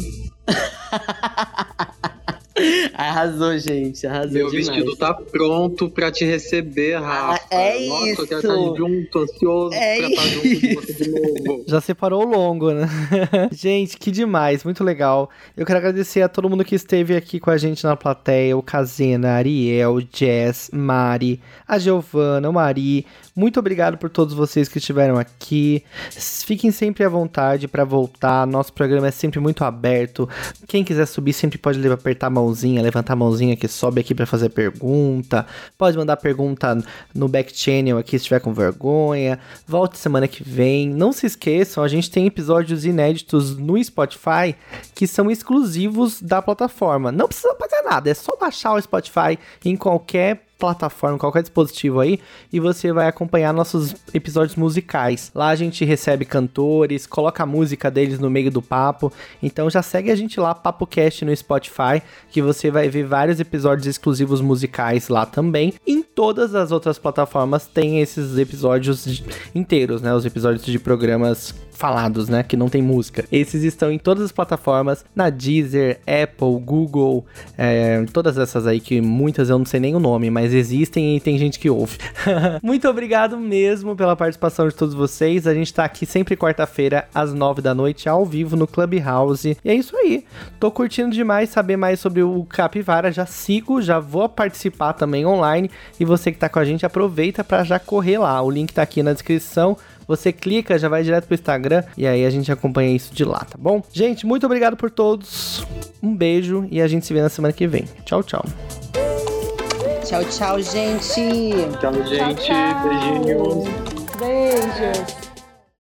Arrasou, gente. Arrasou Meu demais. vestido tá pronto pra te receber, Rafa. é Nossa, isso. eu quero estar junto, ansioso É pra estar junto com você de novo. Já separou o longo, né? gente, que demais, muito legal. Eu quero agradecer a todo mundo que esteve aqui com a gente na plateia: o Kazena, Ariel, Jess, Mari, a Giovana, o Mari. Muito obrigado por todos vocês que estiveram aqui. Fiquem sempre à vontade para voltar. Nosso programa é sempre muito aberto. Quem quiser subir sempre pode levar- apertar a mãozinha, levantar a mãozinha que sobe aqui para fazer pergunta. Pode mandar pergunta no back channel aqui se tiver com vergonha. Volte semana que vem. Não se esqueçam, a gente tem episódios inéditos no Spotify que são exclusivos da plataforma. Não precisa pagar nada, é só baixar o Spotify em qualquer plataforma, qualquer dispositivo aí, e você vai acompanhar nossos episódios musicais. Lá a gente recebe cantores, coloca a música deles no meio do papo. Então já segue a gente lá, PapoCast no Spotify, que você vai ver vários episódios exclusivos musicais lá também. Em todas as outras plataformas tem esses episódios inteiros, né? Os episódios de programas falados, né? Que não tem música. Esses estão em todas as plataformas, na Deezer, Apple, Google, é, todas essas aí que muitas eu não sei nem o nome, mas existem e tem gente que ouve. Muito obrigado mesmo pela participação de todos vocês. A gente tá aqui sempre quarta-feira às nove da noite ao vivo no Clubhouse. E é isso aí. Tô curtindo demais saber mais sobre o Capivara. Já sigo, já vou participar também online. E você que tá com a gente, aproveita para já correr lá. O link tá aqui na descrição. Você clica, já vai direto pro Instagram e aí a gente acompanha isso de lá, tá bom? Gente, muito obrigado por todos. Um beijo e a gente se vê na semana que vem. Tchau, tchau. Tchau, tchau, gente. Tchau, gente. Beijinhos. Beijos.